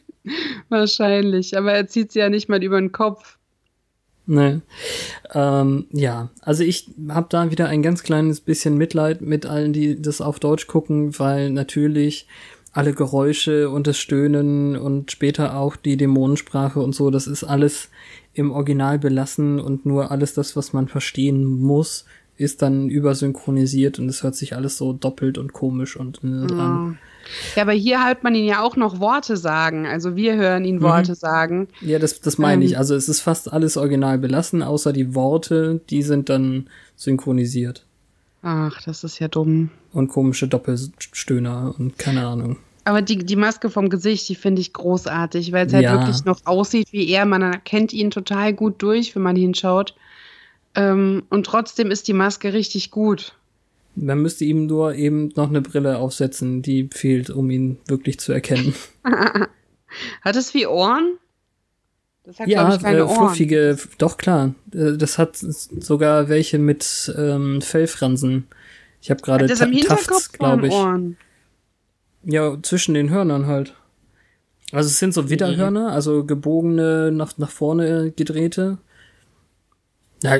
Wahrscheinlich. Aber er zieht sie ja nicht mal über den Kopf. Nee. Ähm, ja, also ich habe da wieder ein ganz kleines bisschen Mitleid mit allen, die das auf Deutsch gucken, weil natürlich alle Geräusche und das Stöhnen und später auch die Dämonensprache und so, das ist alles im Original belassen und nur alles das, was man verstehen muss, ist dann übersynchronisiert und es hört sich alles so doppelt und komisch und äh, an. Ja, aber hier hört man ihn ja auch noch Worte sagen. Also wir hören ihn mhm. Worte sagen. Ja, das, das meine ähm, ich. Also es ist fast alles original belassen, außer die Worte, die sind dann synchronisiert. Ach, das ist ja dumm. Und komische Doppelstöhner und keine Ahnung. Aber die, die Maske vom Gesicht, die finde ich großartig, weil es halt ja. wirklich noch aussieht wie er. Man erkennt ihn total gut durch, wenn man hinschaut. Ähm, und trotzdem ist die Maske richtig gut. Man müsste ihm nur eben noch eine Brille aufsetzen, die fehlt, um ihn wirklich zu erkennen. hat es wie Ohren? Das hat, ja, ich, keine äh, fluffige, Ohren. doch klar. Äh, das hat sogar welche mit ähm, Fellfransen. Ich habe gerade Ta Tafts, glaube ich. Ohren? Ja, zwischen den Hörnern halt. Also es sind so Widderhörner, also gebogene, nach, nach vorne gedrehte. Ja,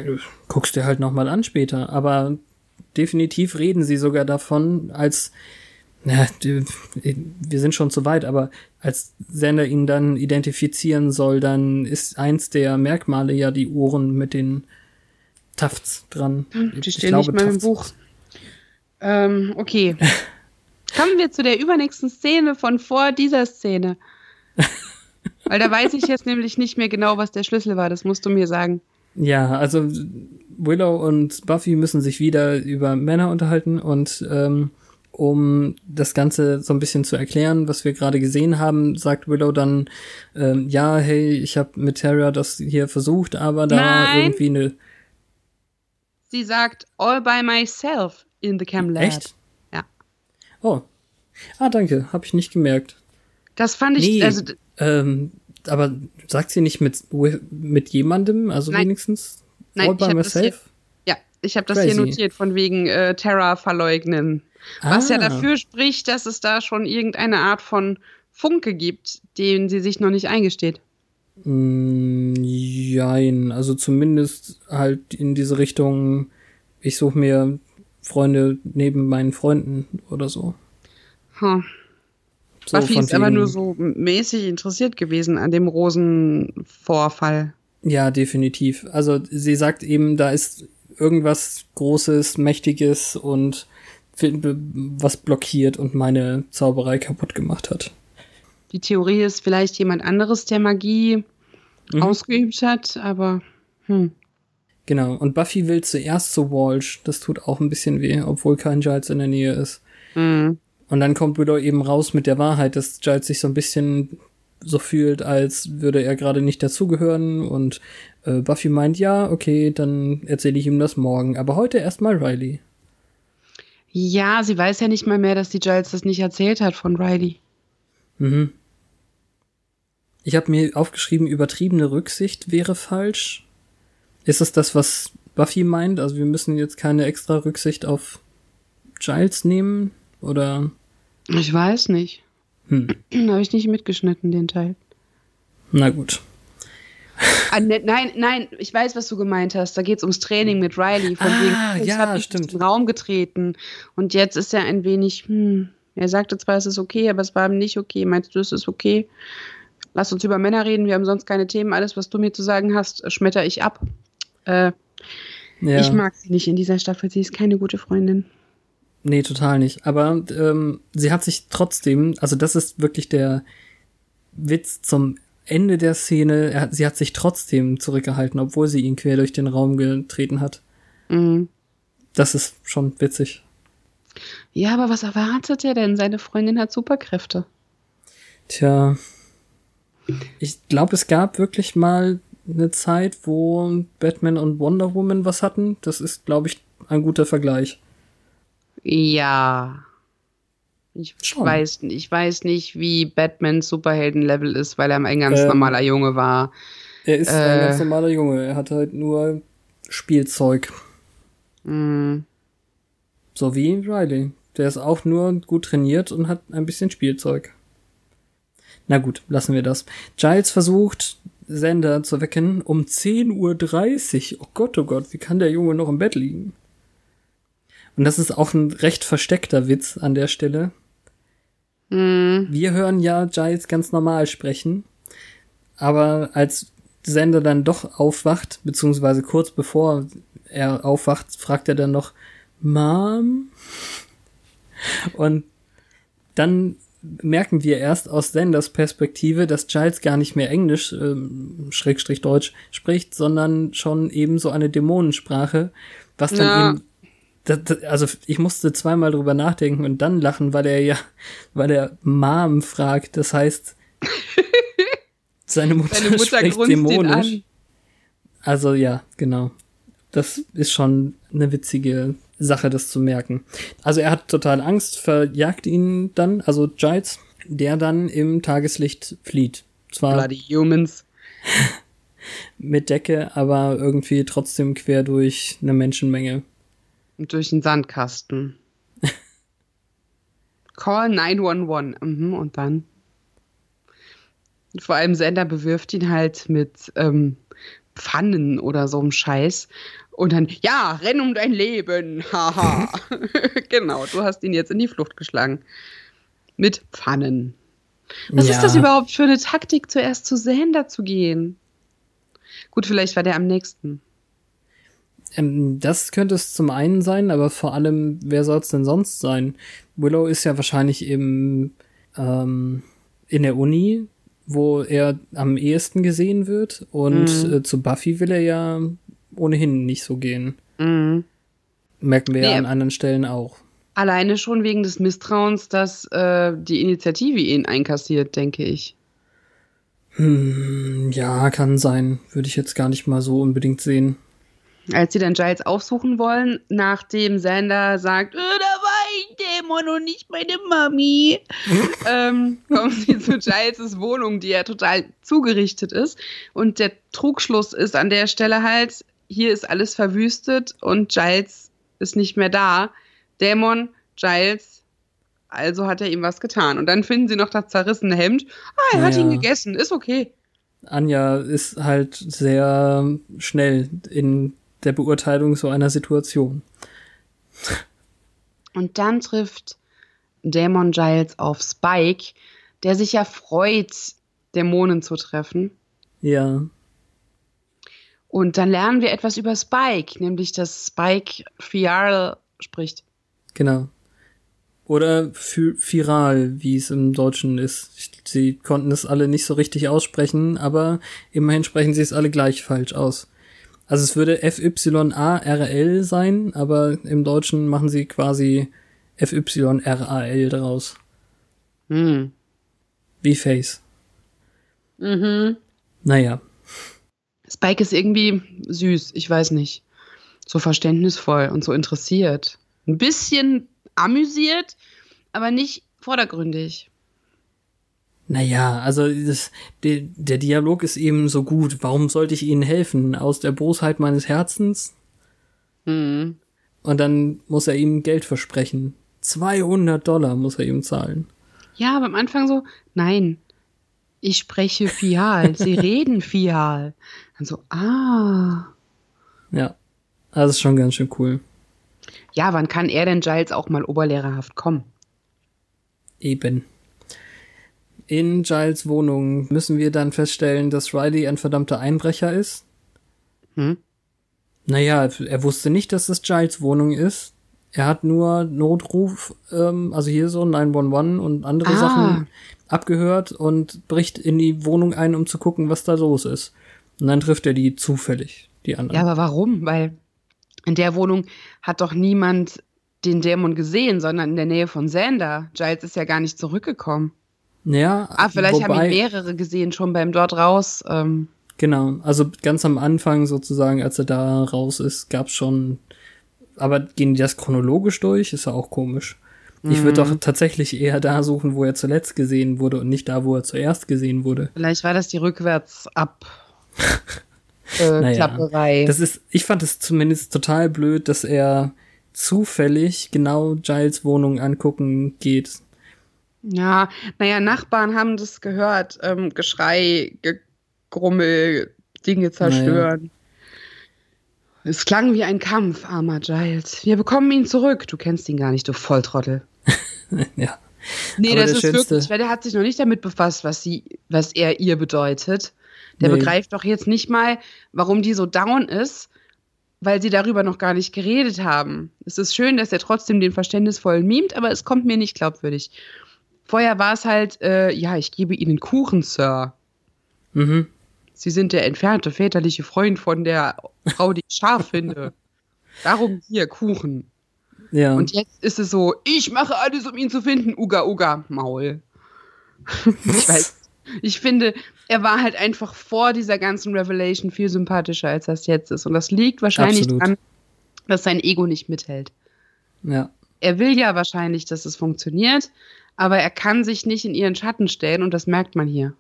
guckst dir halt nochmal an später. Aber definitiv reden sie sogar davon, als die, wir sind schon zu weit, aber als Sender ihn dann identifizieren soll, dann ist eins der Merkmale ja die Ohren mit den Tafts dran. Die stehen glaube, nicht mal im Buch. Ähm, okay. Kommen wir zu der übernächsten Szene von vor dieser Szene. Weil da weiß ich jetzt nämlich nicht mehr genau, was der Schlüssel war. Das musst du mir sagen. Ja, also Willow und Buffy müssen sich wieder über Männer unterhalten und ähm, um das Ganze so ein bisschen zu erklären, was wir gerade gesehen haben, sagt Willow dann, ähm, ja, hey, ich habe mit Terra das hier versucht, aber da war irgendwie eine. Sie sagt all by myself in the chem lab. Echt? Oh. Ah, danke, habe ich nicht gemerkt. Das fand ich. Nee, also, ähm, aber sagt sie nicht mit mit jemandem, also Nein. wenigstens Nein, all by das hier- myself? Ja, ich habe das Crazy. hier notiert von wegen äh, Terra verleugnen. Was ja Ah. dafür spricht, dass es da schon irgendeine Art von Funke gibt, den sie sich noch nicht eingesteht. Mm, Jein, also zumindest halt in diese Richtung, ich suche mir Freunde neben meinen Freunden oder so. Hm. so Buffy ist aber nur so mäßig interessiert gewesen an dem Rosenvorfall. Ja, definitiv. Also sie sagt eben, da ist irgendwas Großes, Mächtiges und was blockiert und meine Zauberei kaputt gemacht hat. Die Theorie ist vielleicht jemand anderes, der Magie Mhm. ausgeübt hat, aber hm. Genau. Und Buffy will zuerst zu Walsh. Das tut auch ein bisschen weh, obwohl kein Giles in der Nähe ist. Hm. Und dann kommt Willow eben raus mit der Wahrheit, dass Giles sich so ein bisschen so fühlt, als würde er gerade nicht dazugehören. Und äh, Buffy meint, ja, okay, dann erzähle ich ihm das morgen. Aber heute erstmal Riley. Ja, sie weiß ja nicht mal mehr, dass die Giles das nicht erzählt hat von Riley. Mhm. Ich habe mir aufgeschrieben, übertriebene Rücksicht wäre falsch. Ist es das, was Buffy meint? Also wir müssen jetzt keine extra Rücksicht auf Giles nehmen? Oder? Ich weiß nicht. Hm. Habe ich nicht mitgeschnitten, den Teil. Na gut. Ah, ne, nein, nein, ich weiß, was du gemeint hast. Da geht es ums Training mit Riley. Von Ah, wegen, ich ja, dich stimmt. in den Raum getreten. Und jetzt ist er ein wenig, hm, er sagte zwar, es ist okay, aber es war ihm nicht okay. Meinst du, es ist okay? Lass uns über Männer reden, wir haben sonst keine Themen. Alles, was du mir zu sagen hast, schmetter ich ab. Äh, Ja. Ich mag sie nicht in dieser Staffel. Sie ist keine gute Freundin. Nee, total nicht. Aber ähm, sie hat sich trotzdem, also das ist wirklich der Witz zum Ende der Szene. Er, sie hat sich trotzdem zurückgehalten, obwohl sie ihn quer durch den Raum getreten hat. Mhm. Das ist schon witzig. Ja, aber was erwartet er denn? Seine Freundin hat Superkräfte. Tja. Ich glaube, es gab wirklich mal eine Zeit, wo Batman und Wonder Woman was hatten. Das ist, glaube ich, ein guter Vergleich. Ja. Ich Schon. weiß, ich weiß nicht, wie Batmans Superhelden-Level ist, weil er ein ganz Ähm, normaler Junge war. Er ist Äh. ein ganz normaler Junge. Er hat halt nur Spielzeug. Mhm. So wie Riley. Der ist auch nur gut trainiert und hat ein bisschen Spielzeug. Na gut, lassen wir das. Giles versucht, Sender zu wecken um 10.30 Uhr. Oh Gott, oh Gott, wie kann der Junge noch im Bett liegen? Und das ist auch ein recht versteckter Witz an der Stelle. Mhm. Wir hören ja Giles ganz normal sprechen, aber als Sender dann doch aufwacht, beziehungsweise kurz bevor er aufwacht, fragt er dann noch Mom? Und dann merken wir erst aus Senders Perspektive, dass Giles gar nicht mehr Englisch, ähm, Schrägstrich Deutsch, spricht, sondern schon eben so eine Dämonensprache, was dann Ja. eben das, das, also ich musste zweimal drüber nachdenken und dann lachen, weil er ja, weil er Mom fragt. Das heißt, seine Mutter, Seine Mutter spricht dämonisch. Also ja, genau. Das ist schon eine witzige Sache, das zu merken. Also er hat total Angst, verjagt ihn dann, also Giles, der dann im Tageslicht flieht. Zwar Bloody Humans. mit Decke, aber irgendwie trotzdem quer durch eine Menschenmenge. Und durch den Sandkasten. Call 911. Mhm, und dann? Vor allem Sender bewirft ihn halt mit ähm, Pfannen oder so einem Scheiß. Und dann, ja, renn um dein Leben. Haha. genau, du hast ihn jetzt in die Flucht geschlagen. Mit Pfannen. Was Ja. ist das überhaupt für eine Taktik, zuerst zu Sander zu gehen? Gut, vielleicht war der am nächsten. Ähm, das könnte es zum einen sein, aber vor allem, wer soll es denn sonst sein? Willow ist ja wahrscheinlich im, ähm, in der Uni, wo er am ehesten gesehen wird. Und Mhm. äh, zu Buffy will er ja ohnehin nicht so gehen. Mhm. Merken wir ja Nee. an anderen Stellen auch. Alleine schon wegen des Misstrauens, dass äh, die Initiative ihn einkassiert, denke ich. Hm, ja, kann sein. Würde ich jetzt gar nicht mal so unbedingt sehen. Als sie dann Giles aufsuchen wollen, nachdem Sander sagt, äh, da war ein Dämon und nicht meine Mami, ähm, kommen sie zu Giles' Wohnung, die ja total zugerichtet ist. Und der Trugschluss ist an der Stelle halt, hier ist alles verwüstet und Giles ist nicht mehr da. Dämon, Giles, also hat er ihm was getan. Und dann finden sie noch das zerrissene Hemd. Ah, er hat Ja. ihn gegessen, ist okay. Anja ist halt sehr schnell in der Beurteilung so einer Situation. Und dann trifft Dämon Giles auf Spike, der sich ja freut, Dämonen zu treffen. Ja, Und dann lernen wir etwas über Spike, nämlich dass Spike Fial spricht. genau. Oder Fi- Firal, wie es im Deutschen ist. Sie konnten es alle nicht so richtig aussprechen, aber immerhin sprechen sie es alle gleich falsch aus. Also es würde FYARL sein, aber im Deutschen machen sie quasi FYRAL daraus. Hm. Wie Face. Mhm. Naja. Spike ist irgendwie süß, ich weiß nicht. So verständnisvoll und so interessiert. Ein bisschen amüsiert, aber nicht vordergründig. Naja, also das, der, der Dialog ist eben so gut. Warum sollte ich Ihnen helfen? Aus der Bosheit meines Herzens? Hm. Und dann muss er ihm Geld versprechen. 200 Dollar muss er ihm zahlen. Ja, aber am Anfang so, nein, ich spreche Fial, sie reden Fial. Dann so, ah. Ja. Das ist schon ganz schön cool. Ja, wann kann er denn Giles auch mal oberlehrerhaft kommen? Eben. In Giles Wohnung müssen wir dann feststellen, dass Riley ein verdammter Einbrecher ist. Hm? Naja, er wusste nicht, dass es Giles Wohnung ist. Er hat nur Notruf, ähm, also hier so 911 und andere Ah. Sachen abgehört und bricht in die Wohnung ein, um zu gucken, was da los ist. Und dann trifft er die zufällig, die anderen. Ja, aber warum? Weil in der Wohnung hat doch niemand den Dämon gesehen, sondern in der Nähe von Xander. Giles ist ja gar nicht zurückgekommen. ja Ah, vielleicht haben wobei- ihn mehrere gesehen, schon beim dort raus. Ähm, Genau, also ganz am Anfang sozusagen, als er da raus ist, gab's schon. Aber gehen die das chronologisch durch? Ist ja auch komisch. Ich würde Mhm. doch tatsächlich eher da suchen, wo er zuletzt gesehen wurde und nicht da, wo er zuerst gesehen wurde. vielleicht war das die rückwärts ab äh, Naja, Klapperei. Das ist, ich fand es zumindest total blöd, dass er zufällig genau Giles Wohnung angucken geht. Ja, naja, Nachbarn haben das gehört. Ähm, Geschrei, Gegrummel, Dinge zerstören. Es klang wie ein Kampf, armer Giles. Wir bekommen ihn zurück. Du kennst ihn gar nicht, du Volltrottel. ja. Nee, Aber das ist schönste- wirklich, weil der hat sich noch nicht damit befasst, was sie, was er ihr bedeutet. Der Nee. begreift doch jetzt nicht mal, warum die so down ist, weil sie darüber noch gar nicht geredet haben. Es ist schön, dass er trotzdem den verständnisvollen mimt, aber es kommt mir nicht glaubwürdig. Vorher war es halt, äh, ja, ich gebe Ihnen Kuchen, Sir. Mhm. Sie sind der entfernte väterliche Freund von der Frau, die ich scharf finde. Darum hier Kuchen. Ja. Und jetzt ist es so, ich mache alles, um ihn zu finden. Uga, uga, Maul. ich weiß. Ich finde, er war halt einfach vor dieser ganzen Revelation viel sympathischer, als das jetzt ist. Und das liegt wahrscheinlich Absolut. daran, dass sein Ego nicht mithält. ja. Er will ja wahrscheinlich, dass es funktioniert, aber er kann sich nicht in ihren Schatten stellen und das merkt man hier.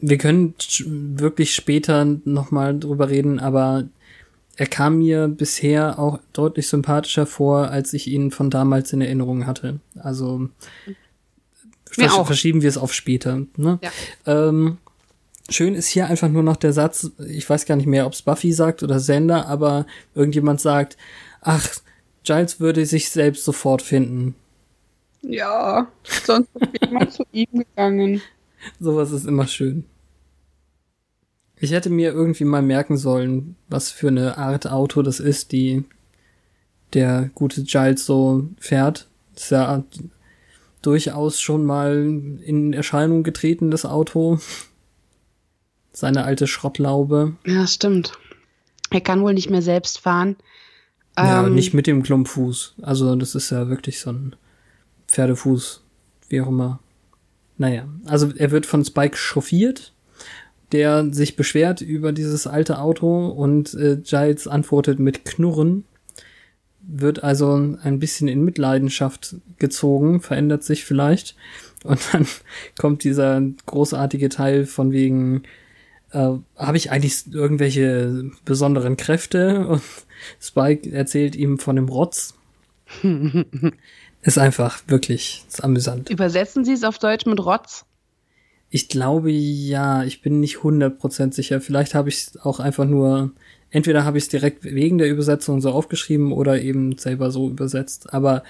Wir können wirklich später nochmal drüber reden, aber er kam mir bisher auch deutlich sympathischer vor, als ich ihn von damals in Erinnerung hatte. Also Mir versch auch. verschieben wir es auf später. Ne? Ja. Ähm, schön ist hier einfach nur noch der Satz, ich weiß gar nicht mehr, ob es Buffy sagt oder Sender, aber irgendjemand sagt, ach, Giles würde sich selbst sofort finden. Ja, sonst wäre ich mal zu ihm gegangen. Sowas ist immer schön. Ich hätte mir irgendwie mal merken sollen, was für eine Art Auto das ist, die der gute Giles so fährt. Das ist ja durchaus schon mal in Erscheinung getreten, das Auto. Seine alte Schrottlaube. Ja, stimmt. Er kann wohl nicht mehr selbst fahren. Ja, Ähm, nicht mit dem Klumpfuß. Also das ist ja wirklich so ein Pferdefuß, wie auch immer. Naja, also er wird von Spike chauffiert, der sich beschwert über dieses alte Auto und äh, Giles antwortet mit Knurren. Wird also ein bisschen in Mitleidenschaft gezogen, verändert sich vielleicht. Und dann kommt dieser großartige Teil von wegen, äh, habe ich eigentlich irgendwelche besonderen Kräfte? Und Spike erzählt ihm von dem Rotz. ist einfach wirklich ist amüsant. Übersetzen Sie es auf Deutsch mit Rotz? Ich glaube ja, ich bin nicht 100% sicher. Vielleicht habe ich es auch einfach nur, entweder habe ich es direkt wegen der Übersetzung so aufgeschrieben oder eben selber so übersetzt. Aber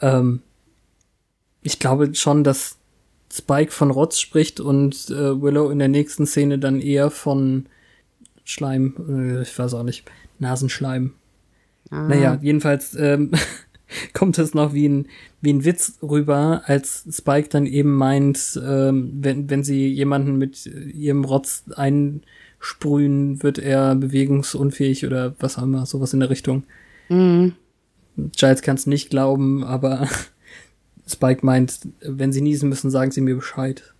ähm, ich glaube schon, dass Spike von Rotz spricht und äh, Willow in der nächsten Szene dann eher von Schleim, äh, ich weiß auch nicht, Nasenschleim. Ah. Naja, jedenfalls ähm, kommt es noch wie ein, wie ein Witz rüber, als Spike dann eben meint, ähm, wenn, wenn sie jemanden mit ihrem Rotz einsprühen, wird er bewegungsunfähig oder was auch immer, sowas in der Richtung. Mhm. Giles kann es nicht glauben, aber Spike meint, wenn sie niesen müssen, sagen sie mir Bescheid.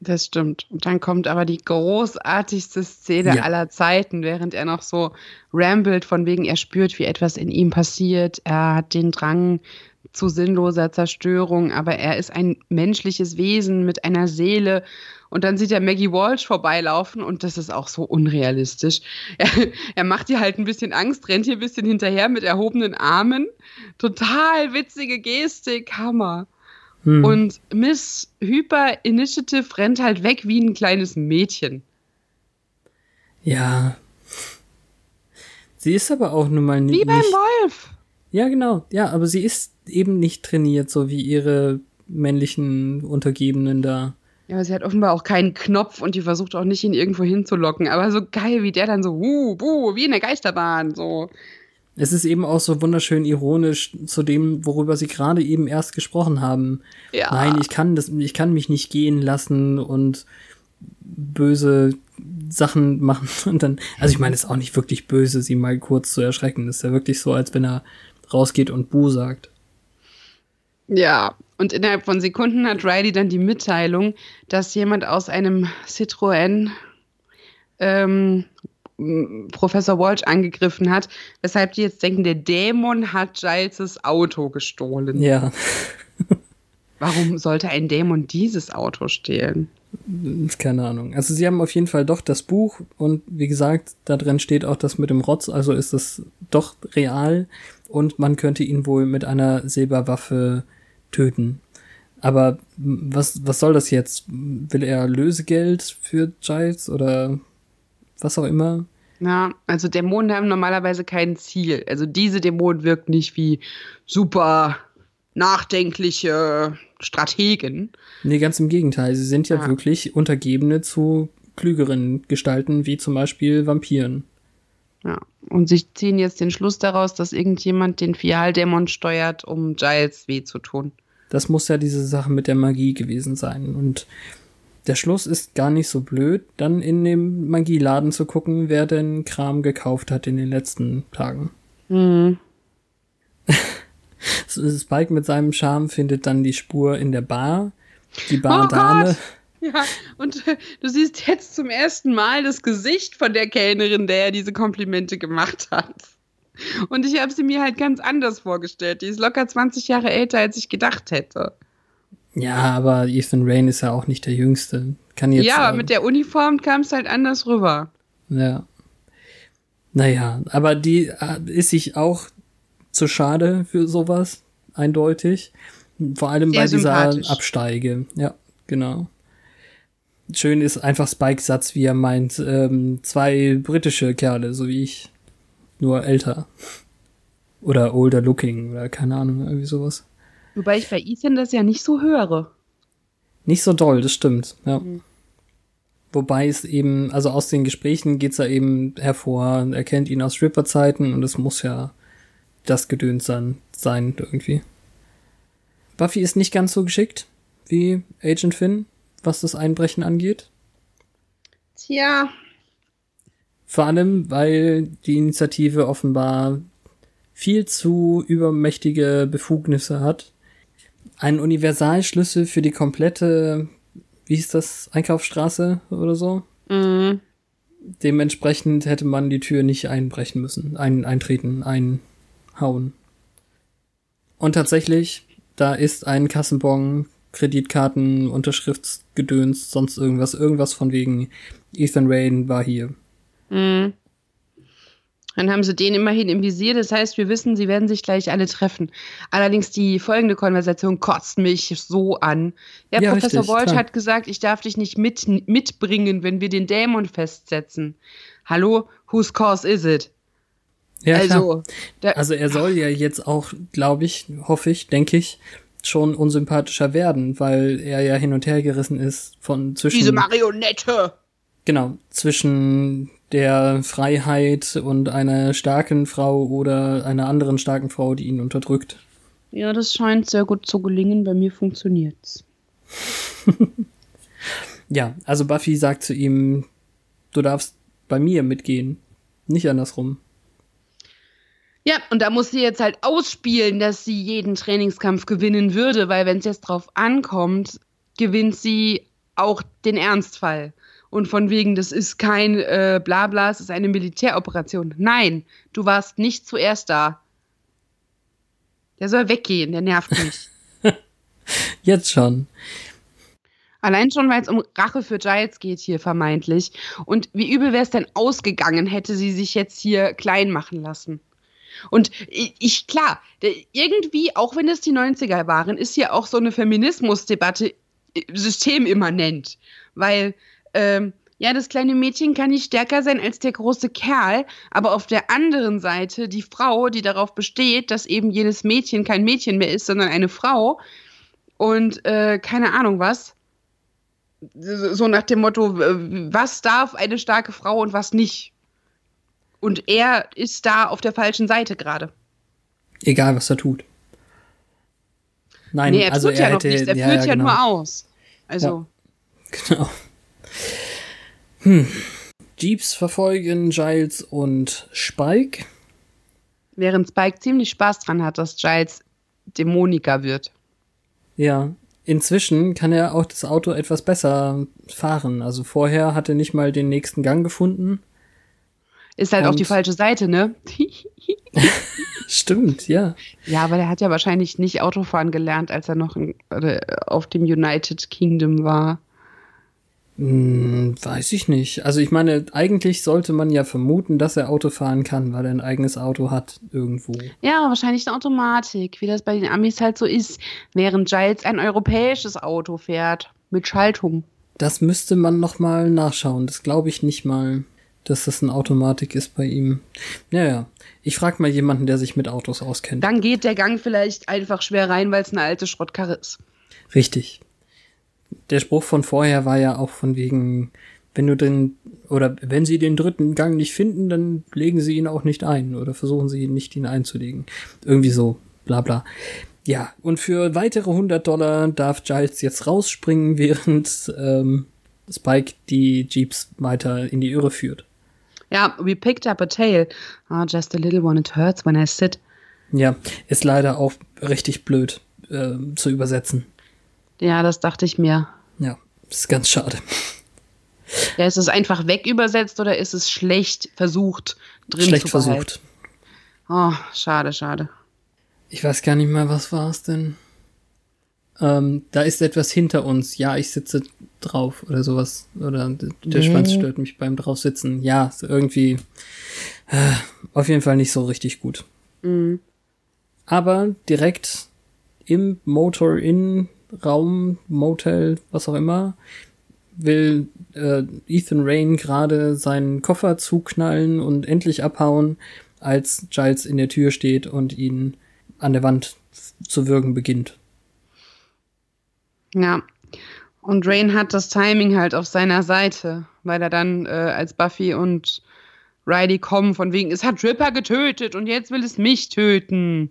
Das stimmt. Und dann kommt aber die großartigste Szene Ja. aller Zeiten, während er noch so rambelt, von wegen er spürt, wie etwas in ihm passiert. Er hat den Drang zu sinnloser Zerstörung, aber er ist ein menschliches Wesen mit einer Seele. Und dann sieht er Maggie Walsh vorbeilaufen und das ist auch so unrealistisch. Er, er macht ihr halt ein bisschen Angst, rennt hier ein bisschen hinterher mit erhobenen Armen. Total witzige Gestik, Hammer. Hm. Und Miss Hyper Initiative rennt halt weg wie ein kleines Mädchen. ja. Sie ist aber auch nun mal Wie nicht. beim Wolf. Ja, genau. Ja, aber sie ist eben nicht trainiert, so wie ihre männlichen Untergebenen da. Ja, aber sie hat offenbar auch keinen Knopf und die versucht auch nicht, ihn irgendwo hinzulocken. Aber so geil, wie der dann so, wuh, buh, wie in der Geisterbahn, so. Es ist eben auch so wunderschön ironisch zu dem, worüber sie gerade eben erst gesprochen haben. Ja. Nein, ich kann das, ich kann mich nicht gehen lassen und böse Sachen machen und dann, also ich meine, es ist auch nicht wirklich böse, sie mal kurz zu erschrecken. Das ist ja wirklich so, als wenn er rausgeht und Bu sagt. Ja, und innerhalb von Sekunden hat Riley dann die Mitteilung, dass jemand aus einem Citroën ähm, Professor Walsh angegriffen hat, weshalb die jetzt denken, der Dämon hat Giles' Auto gestohlen. Ja, Warum sollte ein Dämon dieses Auto stehlen? keine Ahnung. Also sie haben auf jeden Fall doch das Buch und wie gesagt, da drin steht auch das mit dem Rotz, also ist es doch real und man könnte ihn wohl mit einer Silberwaffe töten. Aber was, was soll das jetzt? Will er Lösegeld für Giles oder was auch immer? Ja, also Dämonen haben normalerweise kein Ziel. Also diese Dämonen wirken nicht wie super nachdenkliche Strategen. Nee, ganz im Gegenteil. Sie sind ja Ah. wirklich Untergebene zu klügeren Gestalten, wie zum Beispiel Vampiren. Ja. Und sie ziehen jetzt den Schluss daraus, dass irgendjemand den Fialdämon steuert, um Giles weh zu tun. Das muss ja diese Sache mit der Magie gewesen sein. Und der Schluss ist gar nicht so blöd, dann in dem Magieladen zu gucken, wer den Kram gekauft hat in den letzten Tagen. Mhm. Spike mit seinem Charme findet dann die Spur in der Bar. Die Oh Bardame. Gott! Ja, und äh, du siehst jetzt zum ersten Mal das Gesicht von der Kellnerin, der er diese Komplimente gemacht hat. Und ich habe sie mir halt ganz anders vorgestellt. Die ist locker 20 Jahre älter, als ich gedacht hätte. Ja, aber Ethan Rain ist ja auch nicht der Jüngste. Kann jetzt. ja, aber äh, mit der Uniform kam es halt anders rüber. Ja. Naja, aber die äh, ist sich auch zu schade für sowas, eindeutig. Vor allem Sehr bei dieser. Absteige. Ja, genau. schön ist einfach Spikes Satz, wie er meint, ähm, zwei britische Kerle, so wie ich, nur älter. Oder older looking, oder keine Ahnung, irgendwie sowas. Wobei ich bei Ethan das ja nicht so höre. Nicht so doll, das stimmt, ja. Wobei es eben, also aus den Gesprächen geht's ja eben hervor, er kennt ihn aus Stripper-Zeiten und es muss ja das Gedöns sein, sein irgendwie. Buffy ist nicht ganz so geschickt wie Agent Finn, was das Einbrechen angeht. Tja, Vor allem, weil die Initiative offenbar viel zu übermächtige Befugnisse hat. Einen Universalschlüssel für die komplette, wie hieß das, Einkaufsstraße oder so. mhm. Dementsprechend hätte man die Tür nicht einbrechen müssen, ein, eintreten, einhauen. Und tatsächlich, da ist ein Kassenbon, Kreditkarten, Unterschriftsgedöns, sonst irgendwas, irgendwas von wegen Ethan Rain war hier. Mhm. Dann haben sie den immerhin im Visier, das heißt, wir wissen, sie werden sich gleich alle treffen. Allerdings die folgende Konversation kotzt mich so an. Der Ja, Professor richtig, Walsh klar. hat gesagt, ich darf dich nicht mit, mitbringen, wenn wir den Dämon festsetzen. Hallo, whose cause is it? Ja, also, Also er soll ja jetzt auch, glaube ich, hoffe ich, denke ich, schon unsympathischer werden, weil er ja hin und her gerissen ist von zwischen diese Marionette. genau zwischen der Freiheit und einer starken Frau oder einer anderen starken Frau, die ihn unterdrückt. Ja, das scheint sehr gut zu gelingen. Bei mir funktioniert's. Ja, also Buffy sagt zu ihm, du darfst bei mir mitgehen, nicht andersrum. Ja, und da muss sie jetzt halt ausspielen, dass sie jeden Trainingskampf gewinnen würde, weil wenn es jetzt drauf ankommt, gewinnt sie auch den Ernstfall. Und von wegen, das ist kein äh, Blabla, es ist eine Militäroperation. Nein, du warst nicht zuerst da. Der soll weggehen, der nervt mich. Jetzt schon. Allein schon, weil es um Rache für Giles geht hier vermeintlich. Und wie übel wäre es denn ausgegangen, hätte sie sich jetzt hier klein machen lassen. Und ich, klar, irgendwie, auch wenn es die 90er waren, ist hier auch so eine Feminismusdebatte äh, systemimmanent. Weil, ähm, ja, das kleine Mädchen kann nicht stärker sein als der große Kerl, aber auf der anderen Seite die Frau, die darauf besteht, dass eben jedes Mädchen kein Mädchen mehr ist, sondern eine Frau und äh, keine Ahnung was, so nach dem Motto, was darf eine starke Frau und was nicht. Und er ist da auf der falschen Seite gerade. Egal, was er tut. Nein, Nee, er also tut er ja noch hätte, nichts, er ja, führt ja, ja, genau. nur aus. Also, Genau. Hm. Jeeps verfolgen Giles und Spike. während Spike ziemlich Spaß dran hat, dass Giles Dämoniker wird. Ja. Inzwischen kann er auch das Auto etwas besser fahren. Also vorher hat er nicht mal den nächsten Gang gefunden. Ist halt auch Und- die falsche Seite, ne? Stimmt, ja. ja, aber der hat ja wahrscheinlich nicht Autofahren gelernt, als er noch in, oder auf dem United Kingdom war. Hm, weiß ich nicht. Also ich meine, eigentlich sollte man ja vermuten, dass er Auto fahren kann, weil er ein eigenes Auto hat irgendwo. Ja, wahrscheinlich eine Automatik, wie das bei den Amis halt so ist, während Giles ein europäisches Auto fährt mit Schaltung. Das müsste man noch mal nachschauen. Das glaube ich nicht mal, dass das eine Automatik ist bei ihm. Naja, ich frage mal jemanden, der sich mit Autos auskennt. Dann geht der Gang vielleicht einfach schwer rein, weil es eine alte Schrottkarre ist. Richtig. Der Spruch von vorher war ja auch von wegen, wenn du den, oder wenn sie den dritten Gang nicht finden, dann legen sie ihn auch nicht ein oder versuchen sie nicht ihn einzulegen. Irgendwie so, bla bla. Ja, und für weitere 100 Dollar darf Giles jetzt rausspringen, während ähm, Spike die Jeeps weiter in die Irre führt. Ja, we picked up a tail. Ah, just a little one, it hurts when I sit. Ja, ist leider auch richtig blöd ähm, zu übersetzen. Ja, das dachte ich mir. Ja, ist ganz schade. Ja, ist es einfach wegübersetzt oder ist es schlecht versucht drin Schlecht zu versucht. Oh, schade, schade. Ich weiß gar nicht mehr, was war es denn? Ähm, da ist etwas hinter uns. Ja, ich sitze drauf oder sowas. Oder der Nee. Schwanz stört mich beim draufsitzen. Ja, ist irgendwie äh, auf jeden Fall nicht so richtig gut. Mhm. Aber direkt im Motor-In-Raum, Motel, was auch immer, will äh, Ethan Rain gerade seinen Koffer zuknallen und endlich abhauen, als Giles in der Tür steht und ihn an der Wand zu würgen beginnt. Ja. Und Rain hat das Timing halt auf seiner Seite, weil er dann äh, als Buffy und Riley kommen, von wegen, es hat Ripper getötet und jetzt will es mich töten.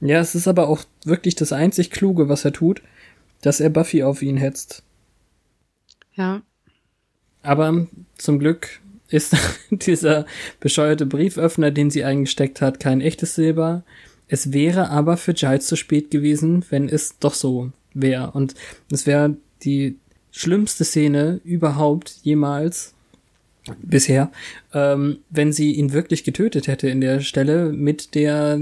Ja, es ist aber auch wirklich das einzig Kluge, was er tut, dass er Buffy auf ihn hetzt. Ja. Aber zum Glück ist dieser bescheuerte Brieföffner, den sie eingesteckt hat, kein echtes Silber. Es wäre aber für Giles zu spät gewesen, wenn es doch so wäre. Und es wäre die schlimmste Szene überhaupt jemals bisher, ähm, wenn sie ihn wirklich getötet hätte in der Stelle mit der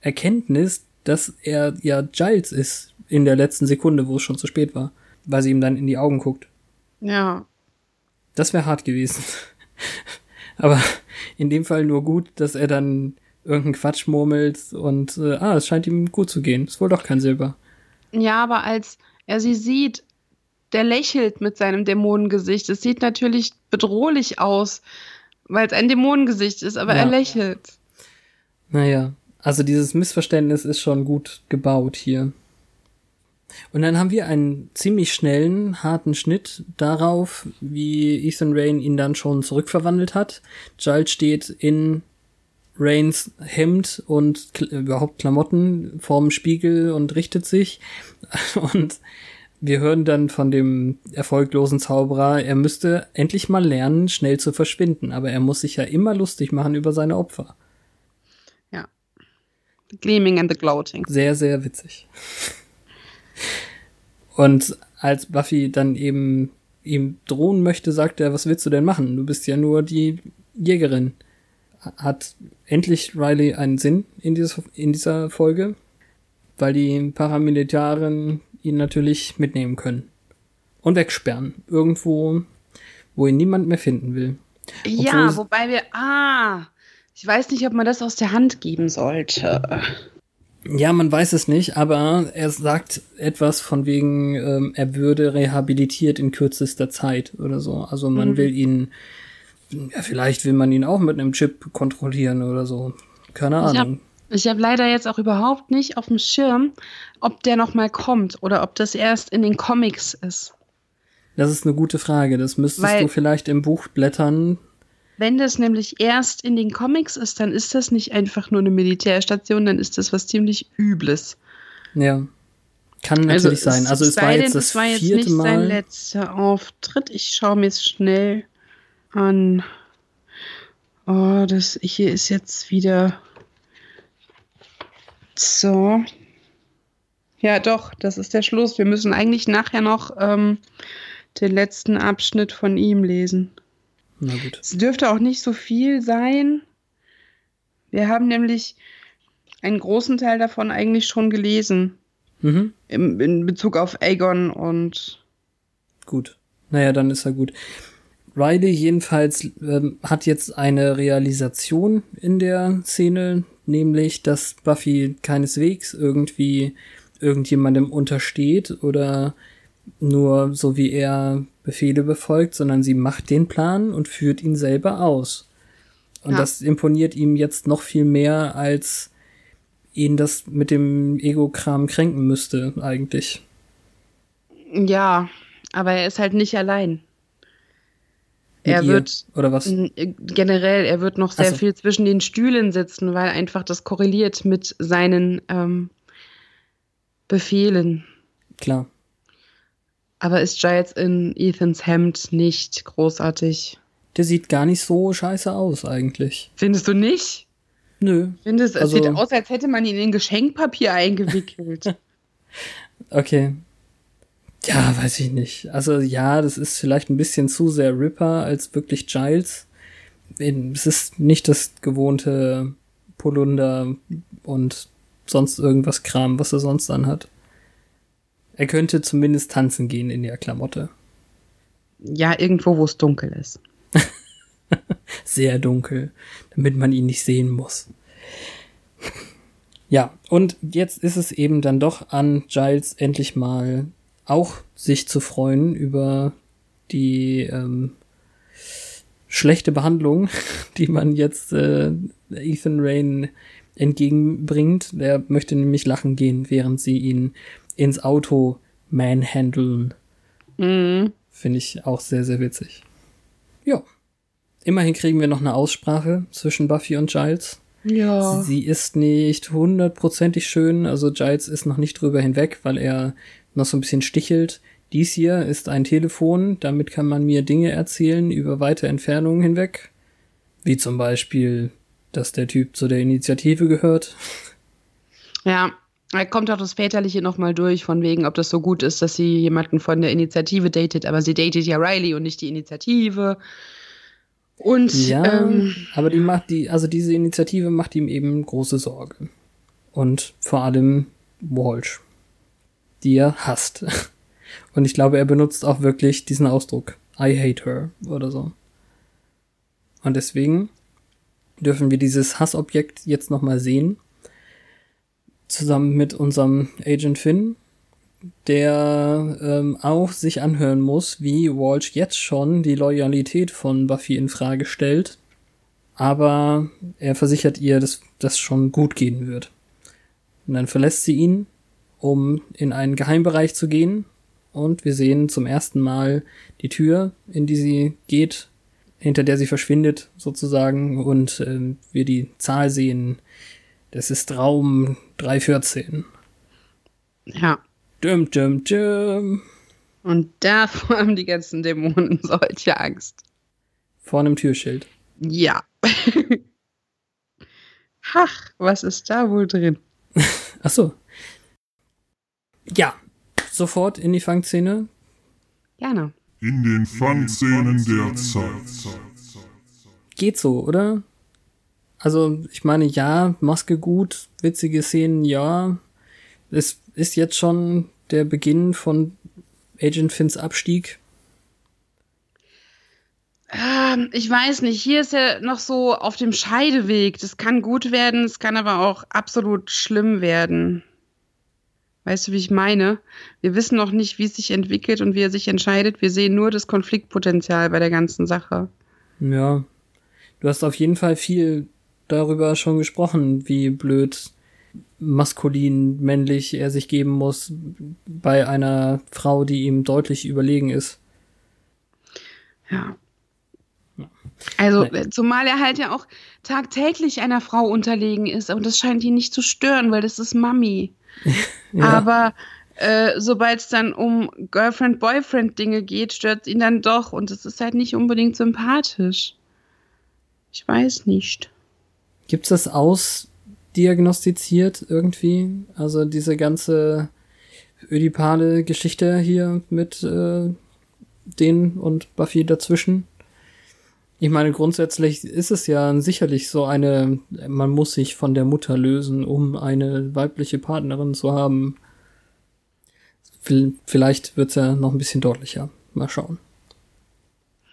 Erkenntnis, dass er ja Giles ist in der letzten Sekunde, wo es schon zu spät war, weil sie ihm dann in die Augen guckt. Ja. Das wäre hart gewesen. Aber in dem Fall nur gut, dass er dann irgendeinen Quatsch murmelt und äh, ah, es scheint ihm gut zu gehen. Ist wohl doch kein Silber. Ja, aber als er sie sieht, der lächelt mit seinem Dämonengesicht. Es sieht natürlich bedrohlich aus, weil es ein Dämonengesicht ist, aber Ja. er lächelt. Naja, also dieses Missverständnis ist schon gut gebaut hier. Und dann haben wir einen ziemlich schnellen, harten Schnitt darauf, wie Ethan Rain ihn dann schon zurückverwandelt hat. Giles steht in Rains Hemd und Kl überhaupt Klamotten vorm Spiegel und richtet sich. Und wir hören dann von dem erfolglosen Zauberer, er müsste endlich mal lernen, schnell zu verschwinden, aber er muss sich ja immer lustig machen über seine Opfer. Ja. The Gleaming and the Gloating. Sehr, sehr witzig. Und als Buffy dann eben ihm drohen möchte, sagt er, was willst du denn machen? Du bist ja nur die Jägerin. Hat endlich Riley einen Sinn in, dieses, in dieser Folge, weil die Paramilitaren ihn natürlich mitnehmen können. Und wegsperren. Irgendwo, wo ihn niemand mehr finden will. Ja, es- wobei wir, ah, ich weiß nicht, ob man das aus der Hand geben sollte. Ja, man weiß es nicht, aber er sagt etwas von wegen, ähm, er würde rehabilitiert in kürzester Zeit oder so. Also man Mhm. will ihn, ja, vielleicht will man ihn auch mit einem Chip kontrollieren oder so. Keine Ahnung. Ich habe leider jetzt auch überhaupt nicht auf dem Schirm, ob der noch mal kommt oder ob das erst in den Comics ist. Das ist eine gute Frage. Das müsstest Weil- du vielleicht im Buch blättern. Wenn das nämlich erst in den Comics ist, dann ist das nicht einfach nur eine Militärstation, dann ist das was ziemlich Übles. Ja. Kann natürlich sein. Also es sei war denn, jetzt das es war jetzt vierte nicht sein Mal. letzter Auftritt. Ich schaue mir es schnell an. Oh, das hier ist jetzt wieder so. Ja, doch, das ist der Schluss. Wir müssen eigentlich nachher noch ähm, den letzten Abschnitt von ihm lesen. Na gut. Es dürfte auch nicht so viel sein. Wir haben nämlich einen großen Teil davon eigentlich schon gelesen. Mhm. Im, in Bezug auf Aegon und Gut. Naja, dann ist er gut. Riley jedenfalls ähm, hat jetzt eine Realisation in der Szene, nämlich, dass Buffy keineswegs irgendwie irgendjemandem untersteht oder nur so wie er Befehle befolgt, sondern sie macht den Plan und führt ihn selber aus. Und Ja. das imponiert ihm jetzt noch viel mehr, als ihn das mit dem Ego-Kram kränken müsste, eigentlich. ja, aber er ist halt nicht allein. Mit er ihr. wird Oder was? n- generell, er wird noch sehr so. viel zwischen den Stühlen sitzen, weil einfach das korreliert mit seinen ähm, Befehlen. Klar. Aber ist Giles in Ethans Hemd nicht großartig? Der sieht gar nicht so scheiße aus eigentlich. Findest du nicht? Nö. Findest, Also- es sieht aus, als hätte man ihn in Geschenkpapier eingewickelt. Okay. Ja, weiß ich nicht. Also ja, das ist vielleicht ein bisschen zu sehr Ripper als wirklich Giles. Es ist nicht das gewohnte Polunder und sonst irgendwas Kram, was er sonst anhat. Er könnte zumindest tanzen gehen in der Klamotte. ja, irgendwo, wo es dunkel ist. sehr dunkel, damit man ihn nicht sehen muss. Ja, und jetzt ist es eben dann doch an Giles endlich mal auch sich zu freuen über die ähm, schlechte Behandlung, die man jetzt äh, Ethan Rain entgegenbringt. Der möchte nämlich lachen gehen, während sie ihn ins Auto manhandeln. Mhm. Finde ich auch sehr, sehr witzig. Ja. Immerhin kriegen wir noch eine Aussprache zwischen Buffy und Giles. Ja. Sie ist nicht hundertprozentig schön, also Giles ist noch nicht drüber hinweg, weil er noch so ein bisschen stichelt. Dies hier ist ein Telefon, damit kann man mir Dinge erzählen über weite Entfernungen hinweg. Wie zum Beispiel, dass der Typ zu der Initiative gehört. Ja, da kommt auch das Väterliche nochmal durch, von wegen, ob das so gut ist, dass sie jemanden von der Initiative datet, aber sie datet ja Riley und nicht die Initiative. Und Ja, ähm, aber die macht die, also diese Initiative macht ihm eben große Sorge. Und vor allem Walsh, die er hasst. Und ich glaube, er benutzt auch wirklich diesen Ausdruck. I hate her oder so. Und deswegen dürfen wir dieses Hassobjekt jetzt nochmal sehen. Zusammen mit unserem Agent Finn, der ähm, auch sich anhören muss, wie Walsh jetzt schon die Loyalität von Buffy in Frage stellt. Aber er versichert ihr, dass das schon gut gehen wird. Und dann verlässt sie ihn, um in einen Geheimbereich zu gehen. Und wir sehen zum ersten Mal die Tür, in die sie geht, hinter der sie verschwindet sozusagen. Und ähm, wir die Zahl sehen. Das ist Raum 314. ja. Düm, düm, düm. Und davor haben die ganzen Dämonen solche Angst. Vor einem Türschild. Ja. Ach, was ist da wohl drin? Ach so. Ja, sofort in die Fangszene. Gerne. In den Fangszenen der Zeit. Geht so, oder? Also, ich meine, ja, Maske gut, witzige Szenen, ja. Es ist jetzt schon der Beginn von Agent Finns Abstieg. Ähm, ich weiß nicht, hier ist er noch so auf dem Scheideweg. Das kann gut werden, es kann aber auch absolut schlimm werden. Weißt du, wie ich meine? Wir wissen noch nicht, wie es sich entwickelt und wie er sich entscheidet. Wir sehen nur das Konfliktpotenzial bei der ganzen Sache. Ja. Du hast auf jeden Fall viel darüber schon gesprochen, wie blöd maskulin, männlich er sich geben muss bei einer Frau, die ihm deutlich überlegen ist. Ja. Also, äh, zumal er halt ja auch tagtäglich einer Frau unterlegen ist und das scheint ihn nicht zu stören, weil das ist Mami. Ja. Aber äh, sobald es dann um Girlfriend-Boyfriend-Dinge geht, stört ihn dann doch und es ist halt nicht unbedingt sympathisch. Ich weiß nicht. Gibt's das ausdiagnostiziert irgendwie? Also diese ganze ödipale Geschichte hier mit äh, den und Buffy dazwischen? Ich meine, grundsätzlich ist es ja sicherlich so eine, man muss sich von der Mutter lösen, um eine weibliche Partnerin zu haben. Vielleicht wird's ja noch ein bisschen deutlicher. Mal schauen.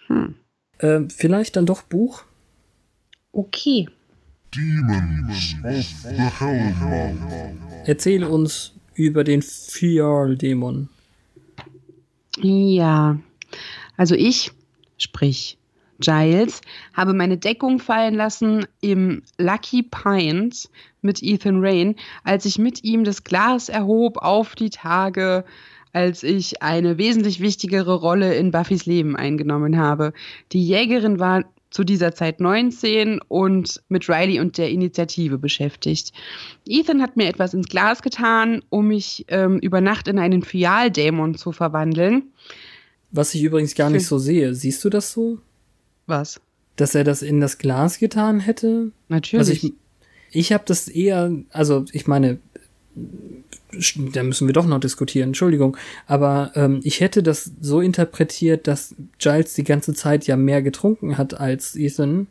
Hm. Äh, vielleicht dann doch Buch? Okay. Demons of the Hellmouth. Erzähl uns über den Fial-Dämon. Ja. Also ich, sprich Giles, habe meine Deckung fallen lassen im Lucky Pines mit Ethan Rain, als ich mit ihm das Glas erhob auf die Tage, als ich eine wesentlich wichtigere Rolle in Buffys Leben eingenommen habe. Die Jägerin war zu dieser Zeit 19 und mit Riley und der Initiative beschäftigt. Ethan hat mir etwas ins Glas getan, um mich ähm, über Nacht in einen Fialdämon zu verwandeln. Was ich übrigens gar nicht so sehe. Siehst du das so? Was? Dass er das in das Glas getan hätte? Natürlich. Also ich, ich habe das eher, also ich meine, da müssen wir doch noch diskutieren, Entschuldigung, aber ähm, ich hätte das so interpretiert, dass Giles die ganze Zeit ja mehr getrunken hat als Ethan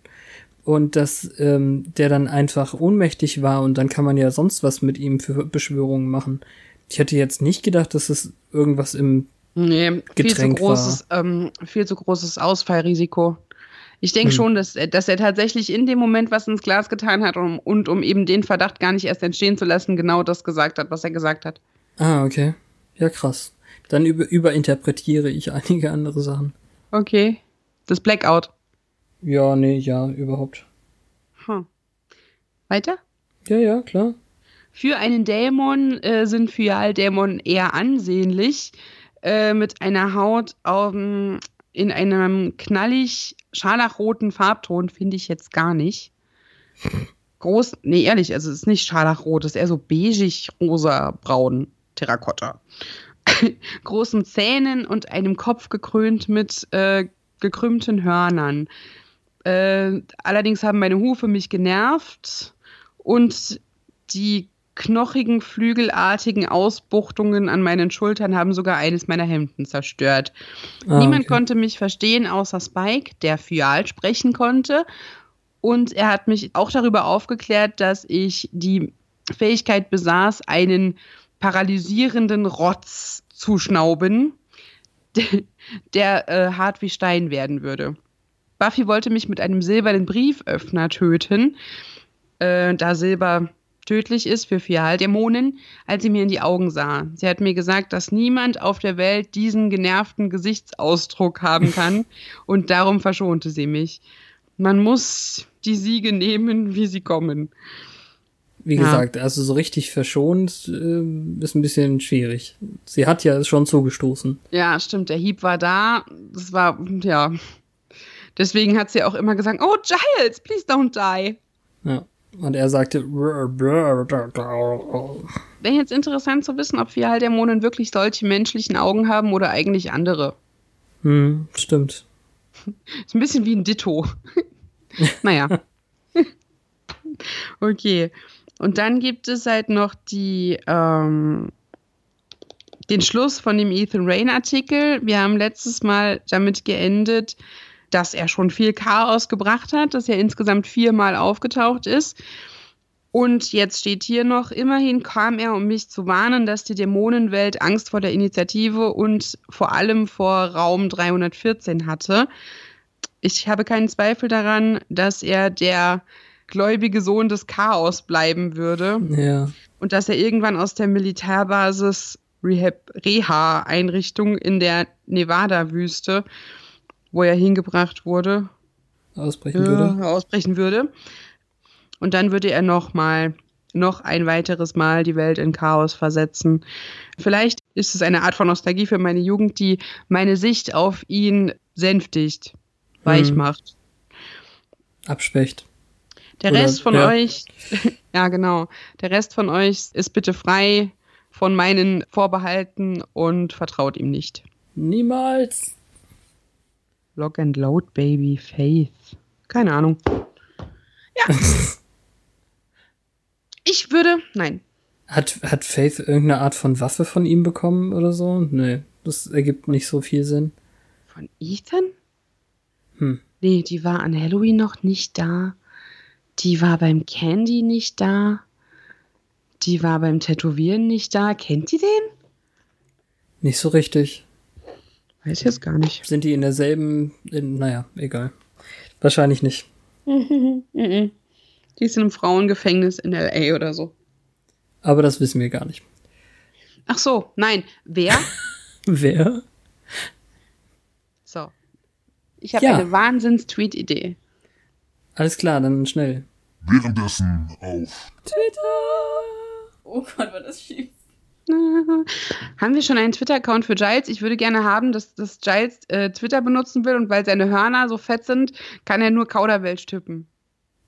und dass ähm, der dann einfach ohnmächtig war und dann kann man ja sonst was mit ihm für Beschwörungen machen. Ich hätte jetzt nicht gedacht, dass es irgendwas im nee, viel zu Getränk großes, ähm, viel zu großes Ausfallrisiko. Ich denke Hm. schon, dass, er- dass er tatsächlich in dem Moment was ins Glas getan hat um, und um eben den Verdacht gar nicht erst entstehen zu lassen, genau das gesagt hat, was er gesagt hat. Ah, okay. Ja, krass. Dann über, überinterpretiere ich einige andere Sachen. Okay. Das Blackout. Ja, nee, ja, überhaupt. Hm. Weiter? Ja, ja, klar. Für einen Dämon äh, sind Fyaldämonen eher ansehnlich, äh, mit einer Haut um, in einem knallig scharlachroten Farbton finde ich jetzt gar nicht. Groß, nee, ehrlich, also es ist nicht scharlachrot, es ist eher so beigig, rosa, braun, Terrakotta. Großen Zähnen und einem Kopf gekrönt mit äh, gekrümmten Hörnern. Äh, allerdings haben meine Hufe mich genervt und die knochigen, flügelartigen Ausbuchtungen an meinen Schultern haben sogar eines meiner Hemden zerstört. Ah, Niemand okay. konnte mich verstehen, außer Spike, der Fyal sprechen konnte. Und er hat mich auch darüber aufgeklärt, dass ich die Fähigkeit besaß, einen paralysierenden Rotz zu schnauben, der, der äh, hart wie Stein werden würde. Buffy wollte mich mit einem silbernen Brieföffner töten, äh, da Silber tödlich ist für Fialdämonen, als sie mir in die Augen sah. Sie hat mir gesagt, dass niemand auf der Welt diesen genervten Gesichtsausdruck haben kann und darum verschonte sie mich. Man muss die Siege nehmen, wie sie kommen. Wie ja. gesagt, also so richtig verschont äh, ist ein bisschen schwierig. Sie hat ja schon zugestoßen. Ja, stimmt. Der Hieb war da. Das war, ja. Deswegen hat sie auch immer gesagt, oh, Giles, please don't die. Ja. Und er sagte. Wäre jetzt interessant zu wissen, ob Fialdämonen wirklich solche menschlichen Augen haben oder eigentlich andere. Hm, stimmt. Ist ein bisschen wie ein Ditto. naja. okay. Und dann gibt es halt noch die, ähm, den Schluss von dem Ethan Rain Artikel. Wir haben letztes Mal damit geendet, dass er schon viel Chaos gebracht hat, dass er insgesamt viermal aufgetaucht ist. Und jetzt steht hier noch, immerhin kam er, um mich zu warnen, dass die Dämonenwelt Angst vor der Initiative und vor allem vor Raum 314 hatte. Ich habe keinen Zweifel daran, dass er der gläubige Sohn des Chaos bleiben würde. Ja. Und dass er irgendwann aus der Militärbasis Reha-Einrichtung in der Nevada-Wüste wo er hingebracht wurde, ausbrechen würde. Ausbrechen würde. Und dann würde er noch mal noch ein weiteres Mal die Welt in Chaos versetzen. Vielleicht ist es eine Art von Nostalgie für meine Jugend, die meine Sicht auf ihn sänftigt, weich hm. macht. Abschwächt. Der Oder, Rest von ja. euch, ja genau, der Rest von euch ist bitte frei von meinen Vorbehalten und vertraut ihm nicht. Niemals. Lock and Load Baby Faith. Keine Ahnung. Ja. ich würde. Nein. Hat, hat Faith irgendeine Art von Waffe von ihm bekommen oder so? Nee, das ergibt nicht so viel Sinn. Von Ethan? Hm. Nee, die war an Halloween noch nicht da. Die war beim Candy nicht da. Die war beim Tätowieren nicht da. Kennt ihr den? Nicht so richtig. Weiß ich jetzt gar nicht. Sind die in derselben, in, naja, egal. Wahrscheinlich nicht. die sind im Frauengefängnis in L.A. oder so. Aber das wissen wir gar nicht. Ach so, nein. Wer? Wer? So. Ich habe ja. eine Wahnsinns-Tweet-Idee. Alles klar, dann schnell. Währenddessen auf Twitter. Oh Gott, war das schief. Haben wir schon einen Twitter-Account für Giles? Ich würde gerne haben, dass, dass Giles äh, Twitter benutzen will und weil seine Hörner so fett sind, kann er nur Kauderwelsch tippen.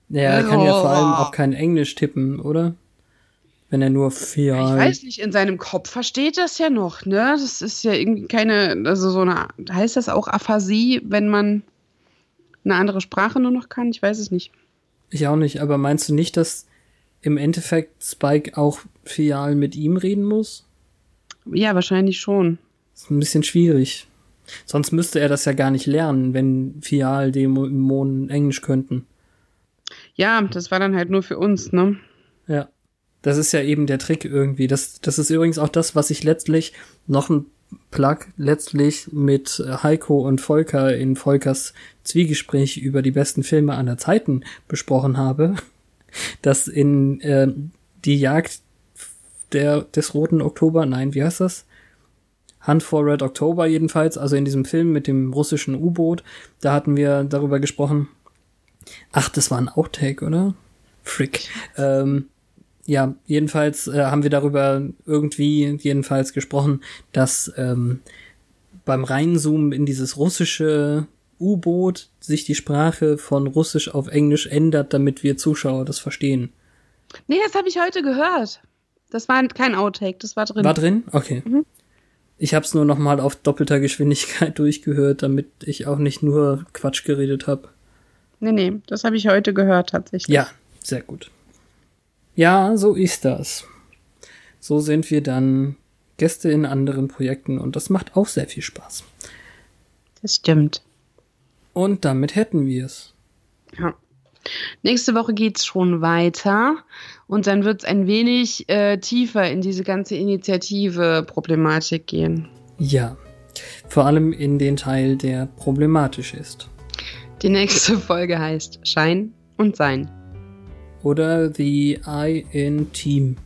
Ja, er kann ja vor allem auch kein Englisch tippen, oder? Wenn er nur vier. Ich weiß nicht, in seinem Kopf versteht das ja noch, ne? Das ist ja irgendwie keine, also so eine, heißt das auch Aphasie, wenn man eine andere Sprache nur noch kann? Ich weiß es nicht. Ich auch nicht, aber meinst du nicht, dass im Endeffekt Spike auch Fial mit ihm reden muss? Ja, wahrscheinlich schon. Das ist ein bisschen schwierig. Sonst müsste er das ja gar nicht lernen, wenn Fial Dämonen Englisch könnten. Ja, das war dann halt nur für uns, ne? Ja. Das ist ja eben der Trick irgendwie. Das, das ist übrigens auch das, was ich letztlich noch ein Plug letztlich mit Heiko und Volker in Volkers Zwiegespräch über die besten Filme aller Zeiten besprochen habe dass in äh, die Jagd der, des Roten Oktober, nein, wie heißt das? Hunt for Red October jedenfalls, also in diesem Film mit dem russischen U-Boot, da hatten wir darüber gesprochen. Ach, das war ein Outtake, oder? Frick. Ähm, ja, jedenfalls äh, haben wir darüber irgendwie jedenfalls gesprochen, dass ähm, beim Reinzoomen in dieses russische U-Boot sich die Sprache von Russisch auf Englisch ändert, damit wir Zuschauer das verstehen. Nee, das habe ich heute gehört. Das war kein Outtake, das war drin. War drin? Okay. Mhm. Ich habe es nur noch mal auf doppelter Geschwindigkeit durchgehört, damit ich auch nicht nur Quatsch geredet habe. Nee, nee, das habe ich heute gehört tatsächlich. Ja, sehr gut. Ja, so ist das. So sind wir dann Gäste in anderen Projekten und das macht auch sehr viel Spaß. Das stimmt. Und damit hätten wir es. Ja. Nächste Woche geht's schon weiter und dann wird's ein wenig äh, tiefer in diese ganze Initiative-Problematik gehen. Ja, vor allem in den Teil, der problematisch ist. Die nächste Folge heißt Schein und Sein. Oder The I in Team,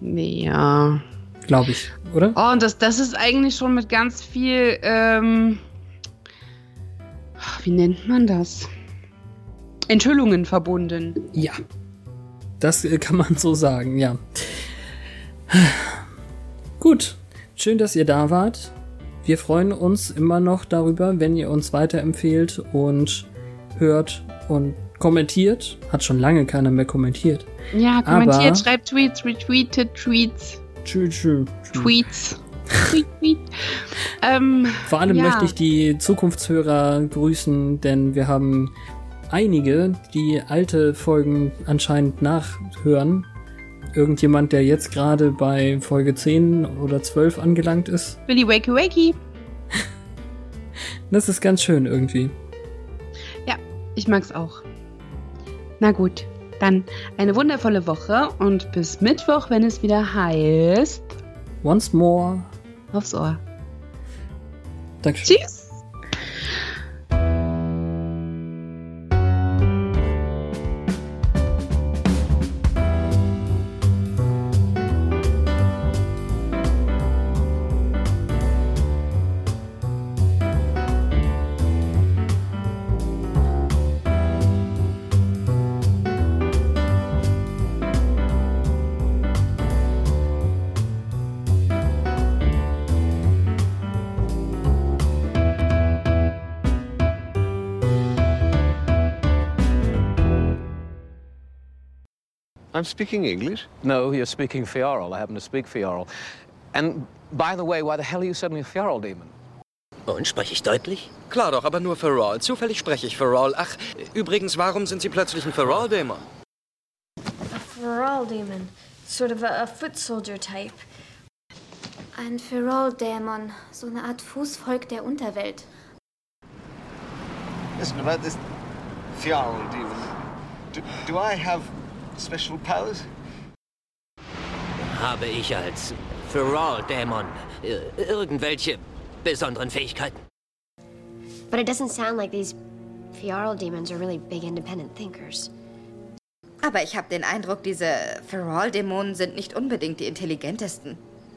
Ja. glaube ich, oder? Oh, und das, das ist eigentlich schon mit ganz viel, ähm, wie nennt man das? Enthüllungen verbunden. Ja. Das äh, kann man so sagen, ja. Gut. Schön, dass ihr da wart. Wir freuen uns immer noch darüber, wenn ihr uns weiterempfehlt und hört und kommentiert. Hat schon lange keiner mehr kommentiert. Ja, kommentiert, Aber- schreibt Tweets, retweetet Tweets, Tschüss, tschüss. Tweets. Tweet, tweet. Ähm, Vor allem Ja. möchte ich die Zukunftshörer grüßen, denn wir haben einige, die alte Folgen anscheinend nachhören. Irgendjemand, der jetzt gerade bei Folge 10 oder 12 angelangt ist. Willy Wakey Wakey. Das ist ganz schön irgendwie. Ja, ich mag's auch. Na gut, dann eine wundervolle Woche und bis Mittwoch, wenn es wieder heißt, Once more. aufs Ohr. Dankeschön. Tschüss. I'm speaking English. No, you're speaking Fioral. I happen to speak Fioral. And by the way, why the hell are you suddenly a Fioral demon? Und spreche ich deutlich? Klar doch, aber nur für Rawl. Zufällig spreche ich für Rawl. Ach, übrigens, warum sind Sie plötzlich ein Feral-Dämon? A feral demon, sort of a, a foot soldier type. Ein Feral-Dämon, so eine Art Fußvolk der Unterwelt. Listen, about this Fjarl demon. Do, do I have special powers? Habe ich als Feral-Dämon äh, irgendwelche besonderen Fähigkeiten? But it doesn't sound like these Fjarl demons are really big independent thinkers. Aber ich habe den Eindruck, diese Feral-Dämonen sind nicht unbedingt die intelligentesten.